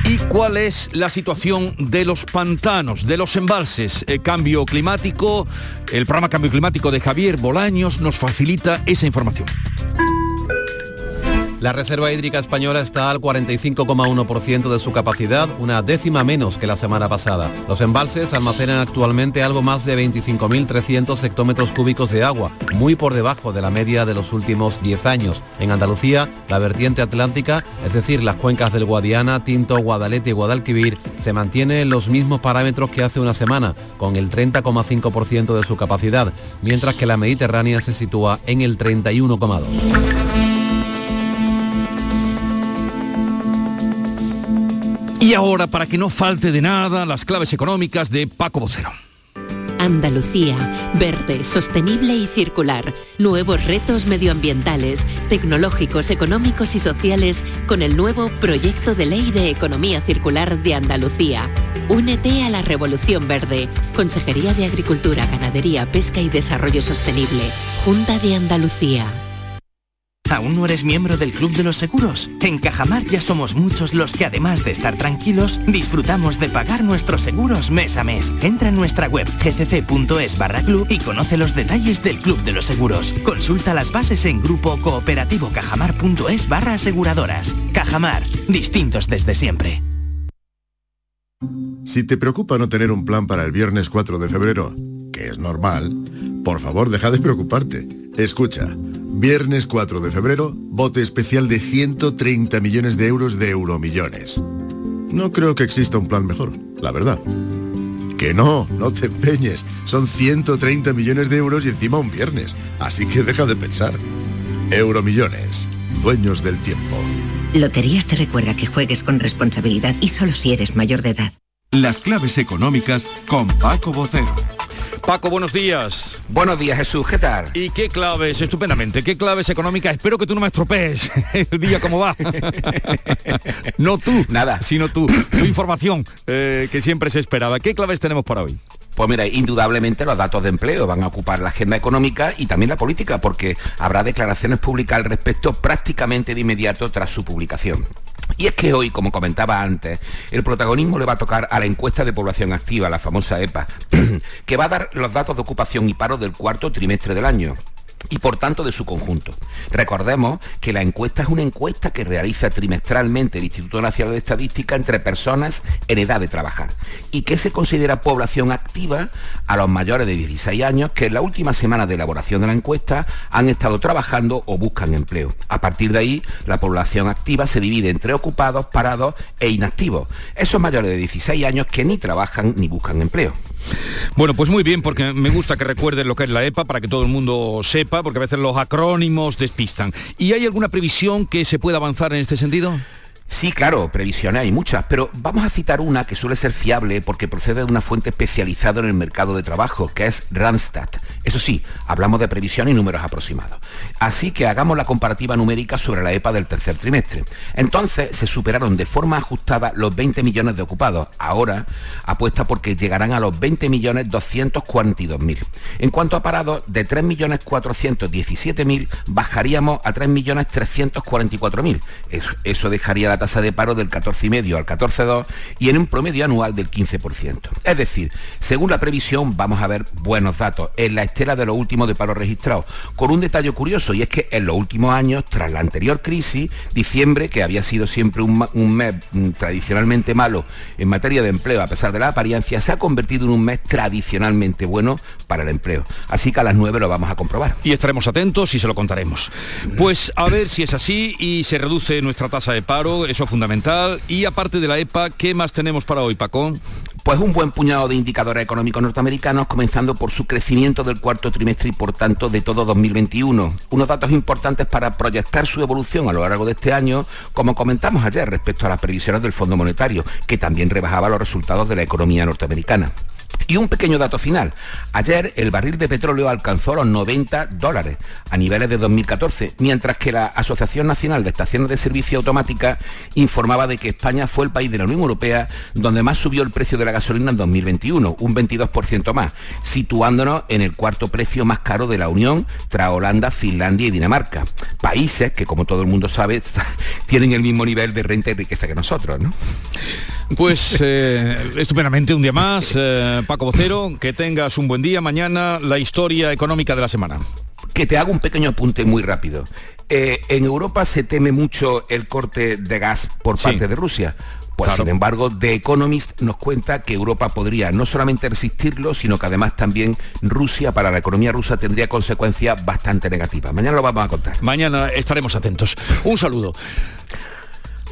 ¿Y cuál es la situación de los pantanos, de los embalses? El cambio climático, el programa Cambio Climático de Javier Bolaños nos facilita esa información. La Reserva Hídrica Española está al 45,1% de su capacidad, una décima menos que la semana pasada. Los embalses almacenan actualmente algo más de 25.300 hectómetros cúbicos de agua, muy por debajo de la media de los últimos 10 años. En Andalucía, la vertiente atlántica, es decir, las cuencas del Guadiana, Tinto, Guadalete y Guadalquivir, se mantiene en los mismos parámetros que hace una semana, con el 30,5% de su capacidad, mientras que la Mediterránea se sitúa en el 31,2%. Y ahora, para que no falte de nada, las claves económicas de Paco Vocero. Andalucía, verde, sostenible y circular. Nuevos retos medioambientales, tecnológicos, económicos y sociales con el nuevo Proyecto de Ley de Economía Circular de Andalucía. Únete a la Revolución Verde. Consejería de Agricultura, Ganadería, Pesca y Desarrollo Sostenible. Junta de Andalucía. ¿Aún no eres miembro del Club de los Seguros? En Cajamar ya somos muchos los que además de estar tranquilos, disfrutamos de pagar nuestros seguros mes a mes. Entra en nuestra web gcc.es barra club y conoce los detalles del Club de los Seguros. Consulta las bases en grupo cooperativo cajamar.es barra aseguradoras. Cajamar, distintos desde siempre. Si te preocupa no tener un plan para el viernes 4 de febrero, que es normal, por favor deja de preocuparte. Escucha, viernes 4 de febrero, bote especial de 130 millones de euros de euromillones. No creo que exista un plan mejor, la verdad. Que no, no te empeñes. Son 130 millones de euros y encima un viernes. Así que deja de pensar. Euromillones, dueños del tiempo. Loterías te recuerda que juegues con responsabilidad y solo si eres mayor de edad. Las claves económicas con Paco Bocero. Paco, buenos días. Buenos días, Jesús, ¿qué tal? ¿Y qué claves? Estupendamente. ¿Qué claves económicas? Espero que tú no me estropees el día como va. no tú, nada, sino tú. Tu información eh, que siempre se esperaba. ¿Qué claves tenemos para hoy? Pues mira, indudablemente los datos de empleo van a ocupar la agenda económica y también la política, porque habrá declaraciones públicas al respecto prácticamente de inmediato tras su publicación. Y es que hoy, como comentaba antes, el protagonismo le va a tocar a la encuesta de población activa, la famosa EPA, que va a dar los datos de ocupación y paro del cuarto trimestre del año y por tanto de su conjunto. Recordemos que la encuesta es una encuesta que realiza trimestralmente el Instituto Nacional de Estadística entre personas en edad de trabajar y que se considera población activa a los mayores de 16 años que en la última semana de elaboración de la encuesta han estado trabajando o buscan empleo. A partir de ahí, la población activa se divide entre ocupados, parados e inactivos. Esos mayores de 16 años que ni trabajan ni buscan empleo. Bueno, pues muy bien, porque me gusta que recuerden lo que es la EPA para que todo el mundo sepa, porque a veces los acrónimos despistan. ¿Y hay alguna previsión que se pueda avanzar en este sentido? Sí, claro, previsiones hay muchas, pero vamos a citar una que suele ser fiable porque procede de una fuente especializada en el mercado de trabajo, que es Randstad. Eso sí, hablamos de previsión y números aproximados. Así que hagamos la comparativa numérica sobre la EPA del tercer trimestre. Entonces se superaron de forma ajustada los 20 millones de ocupados. Ahora apuesta porque llegarán a los 20 millones 242 mil. En cuanto a parados, de 3 millones 417 mil bajaríamos a 3 millones 344 mil. Eso, eso dejaría la tasa de paro del 14,5 al 14,2 y en un promedio anual del 15%. Es decir, según la previsión vamos a ver buenos datos en la estela de lo último de paro registrado, con un detalle curioso y es que en los últimos años, tras la anterior crisis, diciembre, que había sido siempre un, un mes mm, tradicionalmente malo en materia de empleo a pesar de la apariencia, se ha convertido en un mes tradicionalmente bueno para el empleo. Así que a las 9 lo vamos a comprobar. Y estaremos atentos y se lo contaremos. Pues a ver si es así y se reduce nuestra tasa de paro, eso es fundamental. Y aparte de la EPA, ¿qué más tenemos para hoy, Paco? Pues un buen puñado de indicadores económicos norteamericanos, comenzando por su crecimiento del cuarto trimestre y por tanto de todo 2021. Unos datos importantes para proyectar su evolución a lo largo de este año, como comentamos ayer respecto a las previsiones del Fondo Monetario, que también rebajaba los resultados de la economía norteamericana. Y un pequeño dato final. Ayer el barril de petróleo alcanzó los 90 dólares a niveles de 2014, mientras que la Asociación Nacional de Estaciones de Servicio Automática informaba de que España fue el país de la Unión Europea donde más subió el precio de la gasolina en 2021, un 22% más, situándonos en el cuarto precio más caro de la Unión tras Holanda, Finlandia y Dinamarca. Países que, como todo el mundo sabe, tienen el mismo nivel de renta y riqueza que nosotros, ¿no? Pues eh, estupendamente un día más. Eh, Paco Vocero, que tengas un buen día. Mañana la historia económica de la semana. Que te hago un pequeño apunte muy rápido. Eh, en Europa se teme mucho el corte de gas por Sí. parte de Rusia. Pues Claro. sin embargo, The Economist nos cuenta que Europa podría no solamente resistirlo, sino que además también Rusia, para la economía rusa, tendría consecuencias bastante negativas. Mañana lo vamos a contar. Mañana estaremos atentos. Un saludo.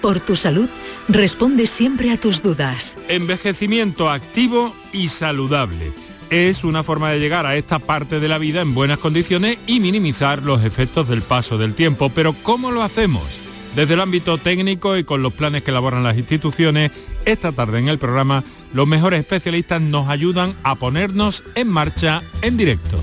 por tu salud, responde siempre a tus dudas. Envejecimiento activo y saludable. es una forma de llegar a esta parte de la vida en buenas condiciones y minimizar los efectos del paso del tiempo. Pero ¿cómo lo hacemos? Desde el ámbito técnico y con los planes que elaboran las instituciones, esta tarde en el programa los mejores especialistas nos ayudan a ponernos en marcha en directo.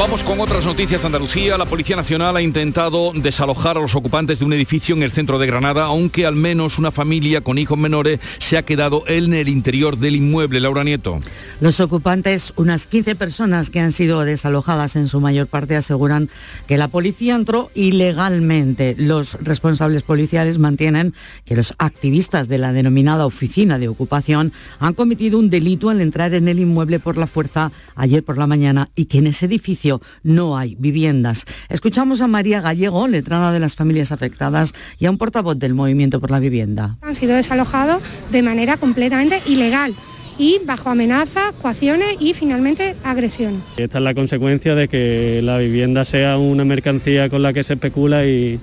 Vamos con otras noticias de Andalucía. La Policía Nacional ha intentado desalojar a los ocupantes de un edificio en el centro de Granada, aunque al menos una familia con hijos menores se ha quedado en el interior del inmueble. Laura Nieto. Los ocupantes, unas 15 personas que han sido desalojadas en su mayor parte, aseguran que la policía entró ilegalmente. Los responsables policiales mantienen que los activistas de la denominada oficina de ocupación han cometido un delito al entrar en el inmueble por la fuerza ayer por la mañana y que en ese edificio no hay viviendas. Escuchamos a María Gallego, letrada de las familias afectadas, y a un portavoz del Movimiento por la Vivienda. Han sido desalojados de manera completamente ilegal y bajo amenazas, coacciones y finalmente agresiones. Esta es la consecuencia de que la vivienda sea una mercancía con la que se especula y,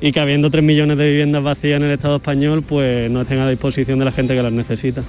y que habiendo 3 millones de viviendas vacías en el Estado español, pues no estén a disposición de la gente que las necesita.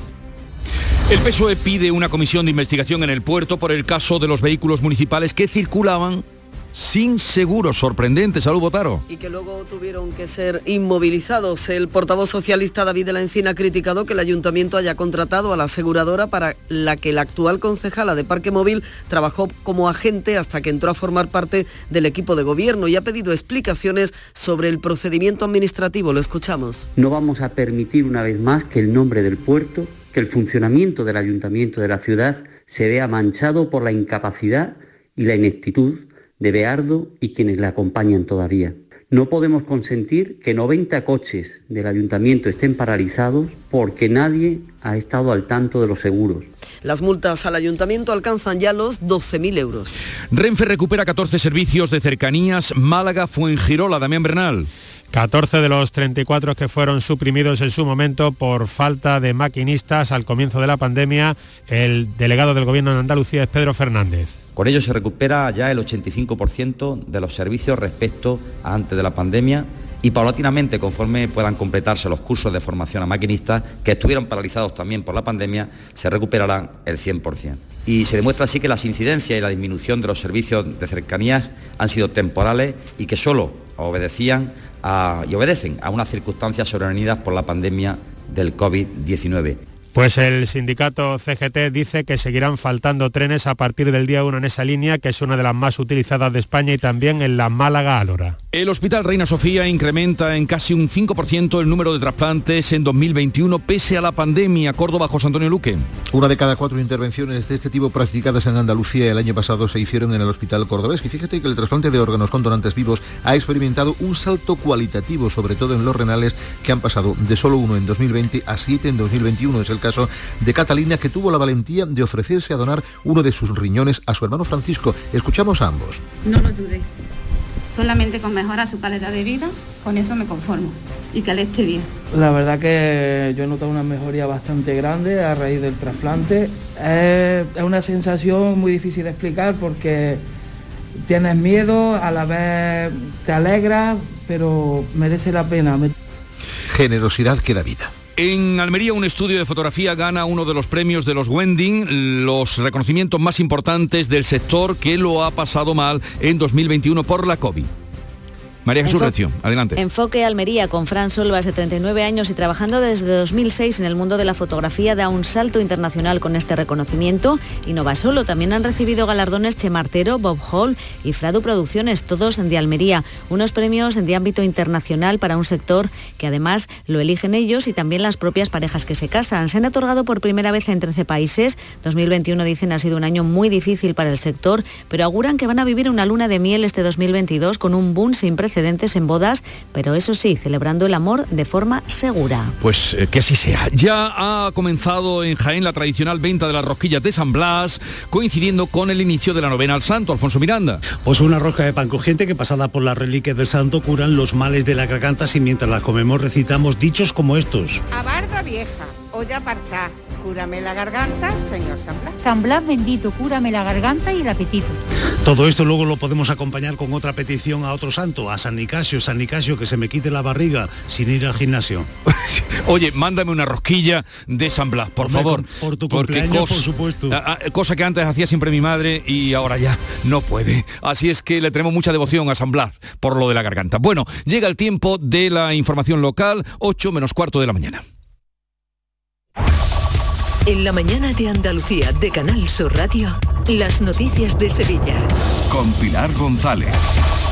El PSOE pide una comisión de investigación en el puerto por el caso de los vehículos municipales que circulaban sin seguro. Sorprendente. Salud, Botaro. Y que luego tuvieron que ser inmovilizados. El portavoz socialista David de la Encina ha criticado que el ayuntamiento haya contratado a la aseguradora para la que la actual concejala de Parque Móvil trabajó como agente hasta que entró a formar parte del equipo de gobierno y ha pedido explicaciones sobre el procedimiento administrativo. Lo escuchamos. No vamos a permitir una vez más que el nombre del puerto que el funcionamiento del ayuntamiento de la ciudad se vea manchado por la incapacidad y la ineptitud de Beardo y quienes le acompañan todavía. No podemos consentir que 90 coches del ayuntamiento estén paralizados porque nadie ha estado al tanto de los seguros. Las multas al ayuntamiento alcanzan ya los 12.000 euros. Renfe recupera 14 servicios de cercanías. Málaga fue en Girola, Damián Bernal. 14 de los 34 que fueron suprimidos en su momento por falta de maquinistas al comienzo de la pandemia, el delegado del Gobierno de Andalucía es Pedro Fernández. Con ello se recupera ya el 85% de los servicios respecto a antes de la pandemia y paulatinamente, conforme puedan completarse los cursos de formación a maquinistas, que estuvieron paralizados también por la pandemia, se recuperarán el 100%. Y se demuestra así que las incidencias y la disminución de los servicios de cercanías han sido temporales y que solo obedecían y obedecen a unas circunstancias sobrevenidas por la pandemia del COVID-19. Pues el sindicato CGT dice que seguirán faltando trenes a partir del día 1 en esa línea, que es una de las más utilizadas de España y también en la Málaga-Álora. El Hospital Reina Sofía incrementa en casi un 5% el número de trasplantes en 2021 pese a la pandemia. Córdoba, José Antonio Luque. Una de cada cuatro intervenciones de este tipo practicadas en Andalucía el año pasado se hicieron en el Hospital Cordobés. Y fíjate que el trasplante de órganos con donantes vivos ha experimentado un salto cualitativo, sobre todo en los renales, que han pasado de solo uno en 2020 a siete en 2021. Es el caso de Catalina, que tuvo la valentía de ofrecerse a donar uno de sus riñones a su hermano Francisco. Escuchamos a ambos. No lo dudé. Solamente con mejorar su calidad de vida, con eso me conformo y que le esté bien. La verdad que yo he notado una mejoría bastante grande a raíz del trasplante. Es, es una sensación muy difícil de explicar porque tienes miedo, a la vez te alegra, pero merece la pena. Generosidad que da vida. En Almería un estudio de fotografía gana uno de los premios de los Wending, los reconocimientos más importantes del sector que lo ha pasado mal en 2021 por la COVID. María Jesús Recio, adelante. Enfoque Almería con Fran Solvas de 39 años y trabajando desde 2006 en el mundo de la fotografía da un salto internacional con este reconocimiento y no va solo, también han recibido galardones Chemartero, Bob Hall y Fradu Producciones, todos de Almería, unos premios de ámbito internacional para un sector que además lo eligen ellos y también las propias parejas que se casan. Se han otorgado por primera vez en 13 países. 2021 dicen ha sido un año muy difícil para el sector, pero auguran que van a vivir una luna de miel este 2022 con un boom sin precedentes precedentes en bodas, pero eso sí, celebrando el amor de forma segura. Pues eh, que así sea. Ya ha comenzado en Jaén la tradicional venta de las rosquillas de San Blas, coincidiendo con el inicio de la novena al santo. Alfonso Miranda. Pues una rosca de pan crujiente que pasada por las reliquias del santo curan los males de la garganta y mientras las comemos recitamos dichos como estos. A barda vieja, olla apartá, cúrame la garganta, señor San Blas. San Blas bendito, cúrame la garganta y el apetito. Todo esto luego lo podemos acompañar con otra petición a otro santo, a San Nicasio, San Nicasio, que se me quite la barriga sin ir al gimnasio. Oye, mándame una rosquilla de San Blas, por Hombre, favor. por tu porque cumpleaños, por supuesto. a- a- cosa que antes hacía siempre mi madre y ahora ya no puede. Así es que le tenemos mucha devoción a San Blas por lo de la garganta. Bueno, llega el tiempo de la información local, 8 menos cuarto de la mañana. En la mañana de Andalucía de Canal Sur Radio, las noticias de Sevilla. Con Pilar González.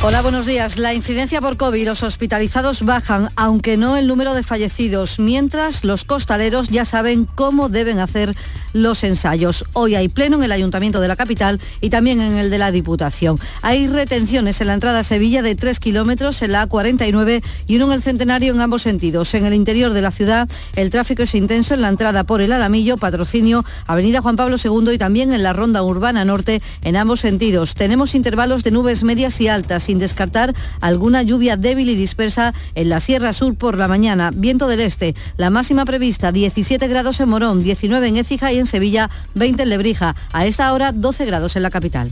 Hola, buenos días. La incidencia por COVID, los hospitalizados bajan, aunque no el número de fallecidos, mientras los costaleros ya saben cómo deben hacer los ensayos. Hoy hay pleno en el Ayuntamiento de la capital y también en el de la Diputación. Hay retenciones en la entrada a Sevilla de 3 kilómetros, en la A49 y uno en el Centenario en ambos sentidos. En el interior de la ciudad el tráfico es intenso en la entrada por el Alamillo, patrocinio, Avenida Juan Pablo II y también en la Ronda Urbana Norte en ambos sentidos. Tenemos intervalos de nubes medias y altas, sin descartar alguna lluvia débil y dispersa en la Sierra Sur por la mañana. Viento del este, la máxima prevista 17 grados en Morón, 19 en Écija y en Sevilla, 20 en Lebrija. A esta hora 12 grados en la capital.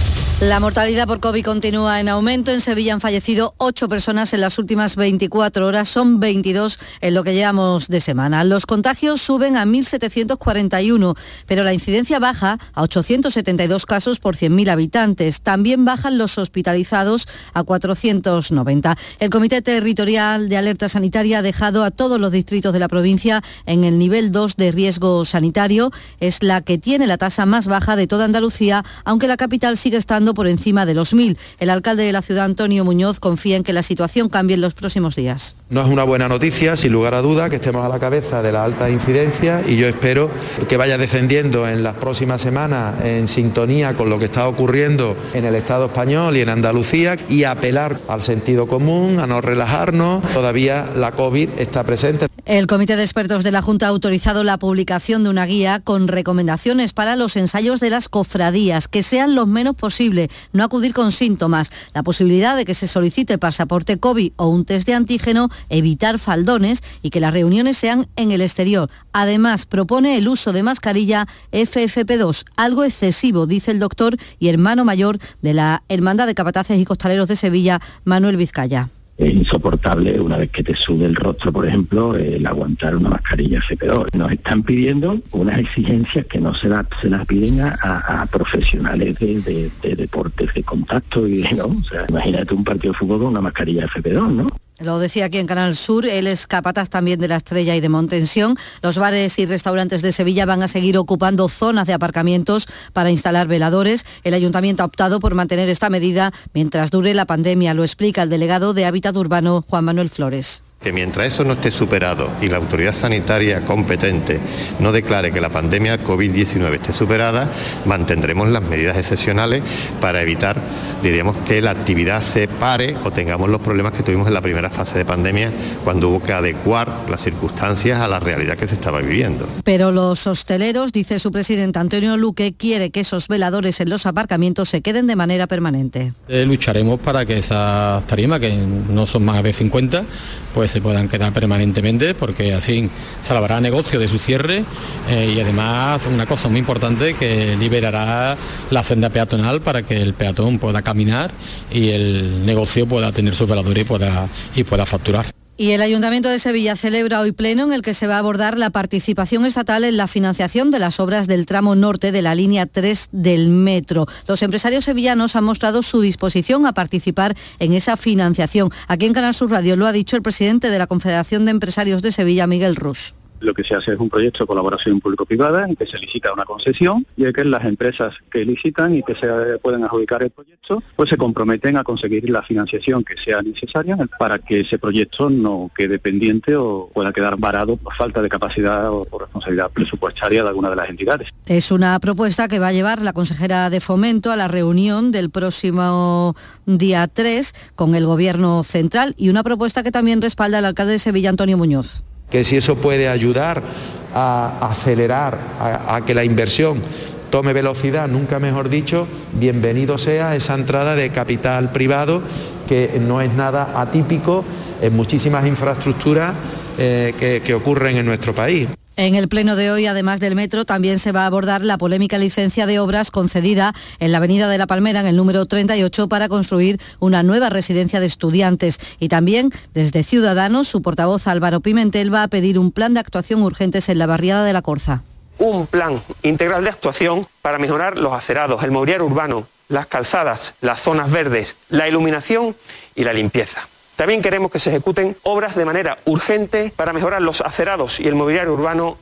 La mortalidad por COVID continúa en aumento. En Sevilla han fallecido 8 personas en las últimas 24 horas. Son 22 en lo que llevamos de semana. Los contagios suben a 1.741, pero la incidencia baja a 872 casos por 100.000 habitantes. También bajan los hospitalizados a 490. El Comité Territorial de Alerta Sanitaria ha dejado a todos los distritos de la provincia en el nivel 2 de riesgo sanitario. Es la que tiene la tasa más baja de toda Andalucía, aunque la capital sigue estando por encima de los 1.000. El alcalde de la ciudad, Antonio Muñoz, confía en que la situación cambie en los próximos días. No es una buena noticia, sin lugar a duda, que estemos a la cabeza de la alta incidencia y yo espero que vaya descendiendo en las próximas semanas en sintonía con lo que está ocurriendo en el Estado español y en Andalucía y apelar al sentido común, a no relajarnos. Todavía la COVID está presente. El Comité de Expertos de la Junta ha autorizado la publicación de una guía con recomendaciones para los ensayos de las cofradías, que sean lo menos no acudir con síntomas, la posibilidad de que se solicite pasaporte COVID o un test de antígeno, evitar faldones y que las reuniones sean en el exterior. Además, propone el uso de mascarilla FFP2, algo excesivo, dice el doctor y hermano mayor de la Hermandad de Capataces y Costaleros de Sevilla, Manuel Vizcaya. Es insoportable una vez que te sube el rostro, por ejemplo, el aguantar una mascarilla FP2. Nos están pidiendo unas exigencias que no se, la- se las piden a, profesionales de, de- de deportes de contacto y ¿no? O sea, imagínate un partido de fútbol con una mascarilla FP2, ¿no? Lo decía aquí en Canal Sur, él es capataz también de la Estrella y de Montensión. Los bares y restaurantes de Sevilla van a seguir ocupando zonas de aparcamientos para instalar veladores. El ayuntamiento ha optado por mantener esta medida mientras dure la pandemia, lo explica el delegado de Hábitat Urbano, Juan Manuel Flores. Que mientras eso no esté superado y la autoridad sanitaria competente no declare que la pandemia COVID-19 esté superada, mantendremos las medidas excepcionales para evitar, diríamos, que la actividad se pare o tengamos los problemas que tuvimos en la primera fase de pandemia cuando hubo que adecuar las circunstancias a la realidad que se estaba viviendo. Pero los hosteleros, dice su presidente Antonio Luque, quiere que esos veladores en los aparcamientos se queden de manera permanente. Eh, lucharemos para que esas tarimas, que no son más de 50, pues se puedan quedar permanentemente, porque así salvará negocio de su cierre eh, y además una cosa muy importante que liberará la senda peatonal para que el peatón pueda caminar y el negocio pueda tener sus veladores y pueda, y pueda facturar. Y el Ayuntamiento de Sevilla celebra hoy pleno en el que se va a abordar la participación estatal en la financiación de las obras del tramo norte de la línea 3 del metro. Los empresarios sevillanos han mostrado su disposición a participar en esa financiación. Aquí en Canal Sur Radio lo ha dicho el presidente de la Confederación de Empresarios de Sevilla, Miguel Rus lo que se hace es un proyecto de colaboración público-privada en que se licita una concesión y es que las empresas que licitan y que se pueden adjudicar el proyecto, pues se comprometen a conseguir la financiación que sea necesaria para que ese proyecto no quede pendiente o pueda quedar varado por falta de capacidad o por responsabilidad presupuestaria de alguna de las entidades. Es una propuesta que va a llevar la consejera de Fomento a la reunión del próximo día 3 con el Gobierno Central y una propuesta que también respalda el alcalde de Sevilla, Antonio Muñoz que si eso puede ayudar a acelerar, a, que la inversión tome velocidad, nunca mejor dicho, bienvenido sea esa entrada de capital privado que no es nada atípico en muchísimas infraestructuras eh, que ocurren en nuestro país. En el pleno de hoy, además del metro, también se va a abordar la polémica licencia de obras concedida en la Avenida de la Palmera, en el número 38, para construir una nueva residencia de estudiantes. Y también, desde Ciudadanos, su portavoz Álvaro Pimentel va a pedir un plan de actuación urgentes en la barriada de la Corza. Un plan integral de actuación para mejorar los acerados, el mobiliario urbano, las calzadas, las zonas verdes, la iluminación y la limpieza. También queremos que se ejecuten obras de manera urgente para mejorar los acerados y el mobiliario urbano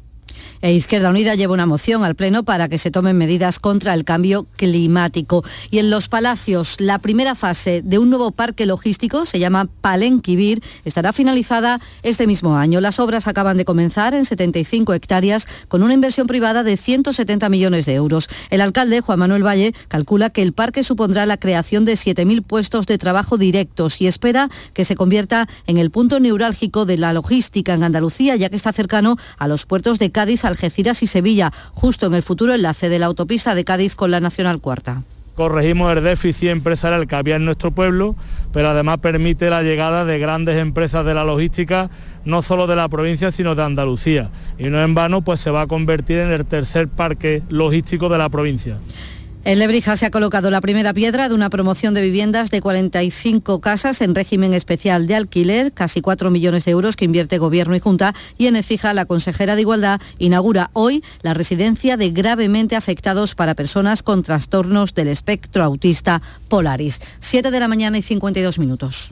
e Izquierda Unida lleva una moción al Pleno para que se tomen medidas contra el cambio climático. Y en Los Palacios, la primera fase de un nuevo parque logístico, se llama Palenquivir, estará finalizada este mismo año. Las obras acaban de comenzar en 75 hectáreas con una inversión privada de 170 millones de euros. El alcalde, Juan Manuel Valle, calcula que el parque supondrá la creación de 7.000 puestos de trabajo directos y espera que se convierta en el punto neurálgico de la logística en Andalucía, ya que está cercano a los puertos de Cádiz, Algeciras y Sevilla, justo en el futuro enlace de la autopista de Cádiz con la Nacional Cuarta corregimos el déficit empresarial que había en nuestro pueblo, pero además permite la llegada de grandes empresas de la logística, no solo de la provincia, sino de Andalucía. Y no en vano, pues se va a convertir en el tercer parque logístico de la provincia. En Lebrija se ha colocado la primera piedra de una promoción de viviendas de 45 casas en régimen especial de alquiler, casi 4 millones de euros que invierte Gobierno y Junta. Y en Efija, la consejera de Igualdad inaugura hoy la residencia de gravemente afectados para personas con trastornos del espectro autista Polaris. 7 de la mañana y 52 minutos.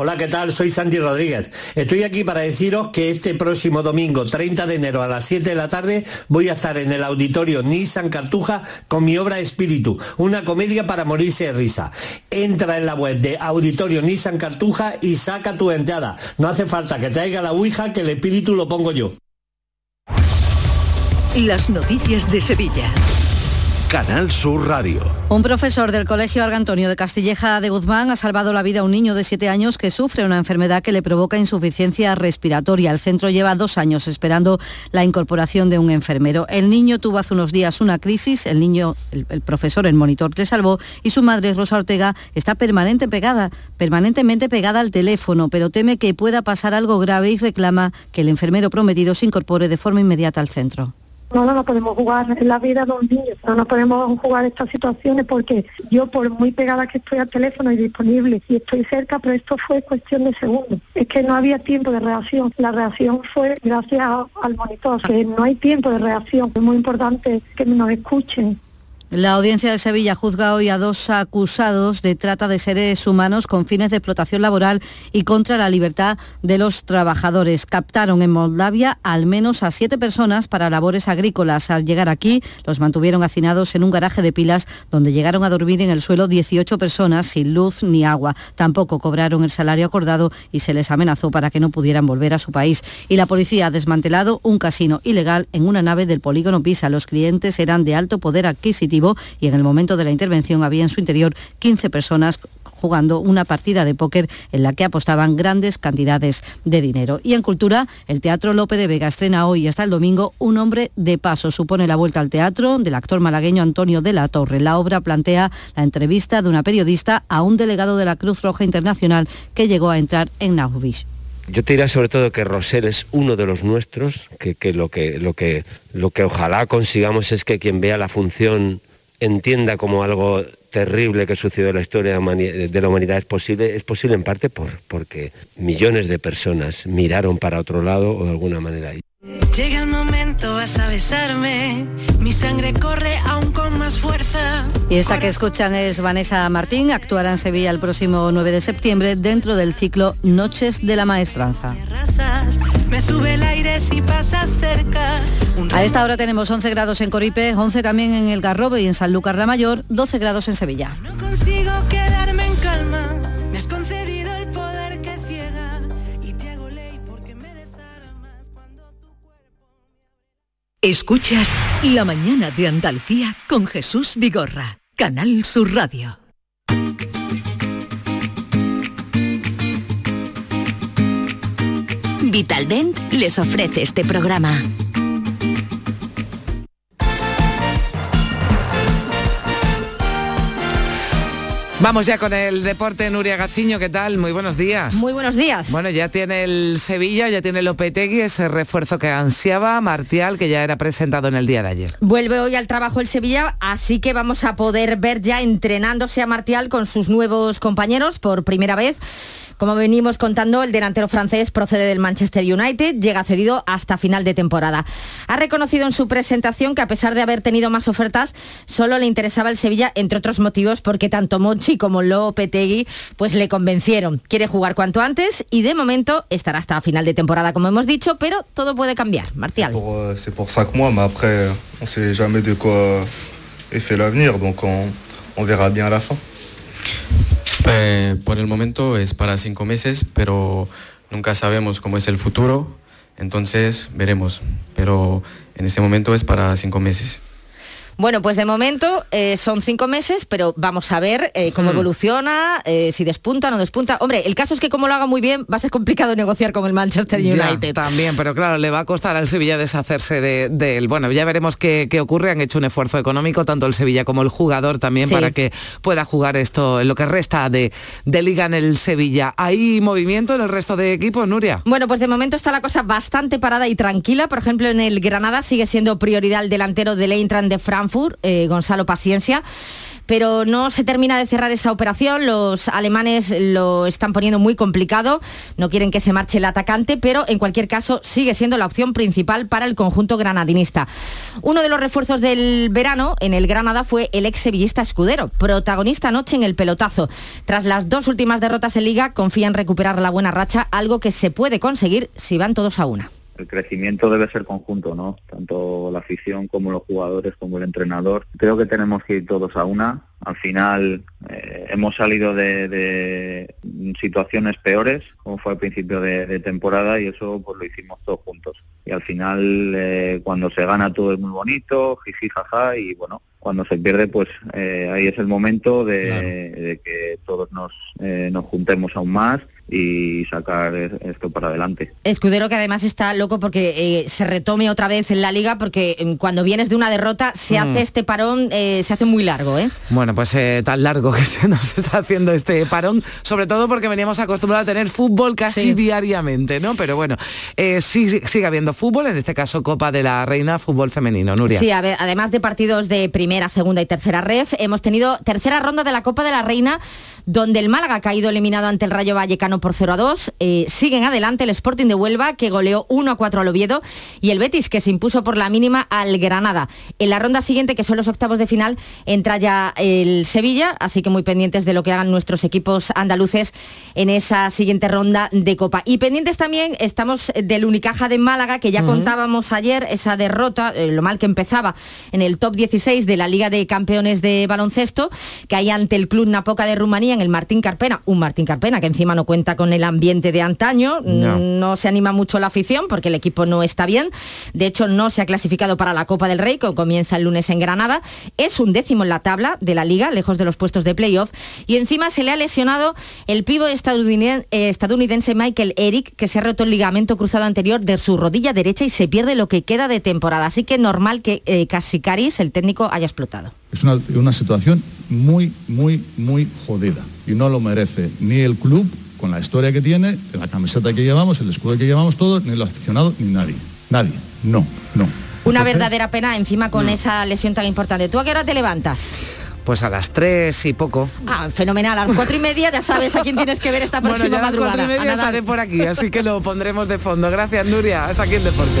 Hola, ¿qué tal? Soy Sandy Rodríguez. Estoy aquí para deciros que este próximo domingo, 30 de enero a las 7 de la tarde, voy a estar en el auditorio Nissan Cartuja con mi obra Espíritu, una comedia para morirse de risa. Entra en la web de Auditorio Nissan Cartuja y saca tu entrada. No hace falta que traiga la Ouija, que el espíritu lo pongo yo. Las noticias de Sevilla. Canal Sur Radio. Un profesor del Colegio Argantonio de Castilleja de Guzmán ha salvado la vida a un niño de 7 años que sufre una enfermedad que le provoca insuficiencia respiratoria. El centro lleva dos años esperando la incorporación de un enfermero. El niño tuvo hace unos días una crisis, el niño, el, profesor, el monitor le salvó y su madre, Rosa Ortega, está permanente pegada, permanentemente pegada al teléfono, pero teme que pueda pasar algo grave y reclama que el enfermero prometido se incorpore de forma inmediata al centro. No, no, podemos jugar la vida de un niño, no podemos jugar estas situaciones porque yo por muy pegada que estoy al teléfono y disponible y estoy cerca, pero esto fue cuestión de segundos. Es que no había tiempo de reacción. La reacción fue gracias al monitor, que no hay tiempo de reacción. Es muy importante que nos escuchen. La audiencia de Sevilla juzga hoy a dos acusados de trata de seres humanos con fines de explotación laboral y contra la libertad de los trabajadores. Captaron en Moldavia al menos a siete personas para labores agrícolas. Al llegar aquí, los mantuvieron hacinados en un garaje de pilas donde llegaron a dormir en el suelo 18 personas sin luz ni agua. Tampoco cobraron el salario acordado y se les amenazó para que no pudieran volver a su país. Y la policía ha desmantelado un casino ilegal en una nave del polígono Pisa. Los clientes eran de alto poder adquisitivo y en el momento de la intervención había en su interior 15 personas jugando una partida de póker en la que apostaban grandes cantidades de dinero. Y en cultura, el Teatro Lope de Vega estrena hoy hasta el domingo Un hombre de paso. Supone la vuelta al teatro del actor malagueño Antonio de la Torre. La obra plantea la entrevista de una periodista a un delegado de la Cruz Roja Internacional que llegó a entrar en Nauvis. Yo te diré sobre todo que Rosel es uno de los nuestros, que, que, lo que lo que lo que ojalá consigamos es que quien vea la función entienda como algo terrible que sucedió en la historia de la humanidad es posible, es posible en parte por, porque millones de personas miraron para otro lado o de alguna manera. Llega el momento, vas a besarme, mi sangre corre aún con más fuerza. Y esta que escuchan es Vanessa Martín, actuará en Sevilla el próximo 9 de septiembre dentro del ciclo Noches de la Maestranza. Me sube el aire si pasas cerca. A esta hora tenemos 11 grados en Coripe, 11 también en El Garrobo y en Sanlúcar la Mayor, 12 grados en Sevilla. No consigo quedarme en calma, me has concedido el poder que ciega y te hago ley porque me desarmas cuando tu cuerpo... Escuchas La mañana de Andalucía con Jesús Vigorra, Canal Sur Radio. Vitaldent les ofrece este programa. Vamos ya con el deporte, Nuria Gaciño, ¿qué tal? Muy buenos días. Muy buenos días. Bueno, ya tiene el Sevilla, ya tiene el Lopetegui, ese refuerzo que ansiaba, Martial, que ya era presentado en el día de ayer. Vuelve hoy al trabajo el Sevilla, así que vamos a poder ver ya entrenándose a Martial con sus nuevos compañeros por primera vez. Como venimos contando, el delantero francés procede del Manchester United, llega cedido hasta final de temporada. Ha reconocido en su presentación que a pesar de haber tenido más ofertas, solo le interesaba el Sevilla, entre otros motivos, porque tanto Monchi como Lopetegui pues le convencieron. Quiere jugar cuanto antes y de momento estará hasta final de temporada, como hemos dicho, pero todo puede cambiar. Marcial. C'est pour, cinq mois, mais après, on sait jamais de quoi est fait l'avenir, donc on, on verra bien à la fin. Por el momento es para cinco meses, pero nunca sabemos cómo es el futuro, entonces veremos. Pero en este momento es para cinco meses. Bueno, pues de momento eh, son cinco meses, pero vamos a ver eh, cómo Hmm. evoluciona, eh, si despunta o no despunta. Hombre, el caso es que como lo haga muy bien, va a ser complicado negociar con el Manchester Ya, United. también, pero claro, le va a costar al Sevilla deshacerse de, de él. Bueno, ya veremos qué, qué ocurre. Han hecho un esfuerzo económico, tanto el Sevilla como el jugador también, Sí. para que pueda jugar esto en lo que resta de, de liga en el Sevilla. ¿Hay movimiento en el resto de equipos, Nuria? Bueno, pues de momento está la cosa bastante parada y tranquila. Por ejemplo, en el Granada sigue siendo prioridad el delantero del Eintracht de Frankfurt, eh, Gonzalo Paciencia. Pero no se termina de cerrar esa operación, los alemanes lo están poniendo muy complicado, no quieren que se marche el atacante, pero en cualquier caso sigue siendo la opción principal para el conjunto granadinista. Uno de los refuerzos del verano en el Granada fue el ex sevillista Escudero, protagonista anoche en el pelotazo. Tras las dos últimas derrotas en liga, confía en recuperar la buena racha, algo que se puede conseguir si van todos a una. El crecimiento debe ser conjunto, ¿no? Tanto la afición como los jugadores, como el entrenador. Creo que tenemos que ir todos a una. Al final eh, hemos salido de, de situaciones peores, como fue al principio de, de temporada, y eso pues lo hicimos todos juntos. Y al final, eh, cuando se gana todo es muy bonito, jiji, jaja, y bueno, cuando se pierde, pues eh, ahí es el momento de, de que todos nos, eh, nos juntemos aún más y sacar esto para adelante. Escudero que además está loco porque eh, se retome otra vez en la liga porque eh, cuando vienes de una derrota se Mm. hace este parón, eh, se hace muy largo, ¿eh? Bueno, pues eh, tan largo que se nos está haciendo este parón, sobre todo porque veníamos acostumbrados a tener fútbol casi Sí. diariamente, ¿no? Pero bueno, eh, sí, sí- sigue habiendo fútbol, en este caso Copa de la Reina, fútbol femenino, Nuria. Sí, a ver, además de partidos de primera, segunda y tercera ref, hemos tenido tercera ronda de la Copa de la Reina, donde el Málaga ha caído eliminado ante el Rayo Vallecano por 0 a 2. Eh, siguen adelante el Sporting de Huelva, que goleó 1 a 4 al Oviedo, y el Betis, que se impuso por la mínima al Granada. En la ronda siguiente, que son los octavos de final, entra ya el Sevilla, así que muy pendientes de lo que hagan nuestros equipos andaluces en esa siguiente ronda de Copa. Y pendientes también estamos del Unicaja de Málaga, que ya contábamos ayer esa derrota, eh, lo mal que empezaba en el top 16 de la Liga de Campeones de Baloncesto, que hay ante el Club Napoca de Rumanía en el Martín Carpena, un Martín Carpena que encima no cuenta con el ambiente de antaño, No. no se anima mucho la afición porque el equipo no está bien. De hecho, no se ha clasificado para la Copa del Rey, que comienza el lunes en Granada. Es un décimo en la tabla de la liga, lejos de los puestos de playoff. Y encima se le ha lesionado el pivo eh, estadounidense Michael Eric, que se ha roto el ligamento cruzado anterior de su rodilla derecha y se pierde lo que queda de temporada. Así que normal que eh, Casicaris, el técnico, haya explotado. Es una, una situación muy, muy, muy jodida. Y no lo merece ni el club, con la historia que tiene, la camiseta que llevamos, el escudo que llevamos todos, ni los aficionados, ni nadie. Nadie. No, no. Una Entonces, verdadera pena encima con esa lesión tan importante. ¿Tú a qué hora te levantas? Pues a las tres y poco. Ah, fenomenal. A las cuatro y media ya sabes a quién tienes que ver esta Bueno, próxima ya a las madrugada. cuatro y media A estaré por aquí, así que lo pondremos de fondo. Gracias, Nuria. Hasta aquí el deporte.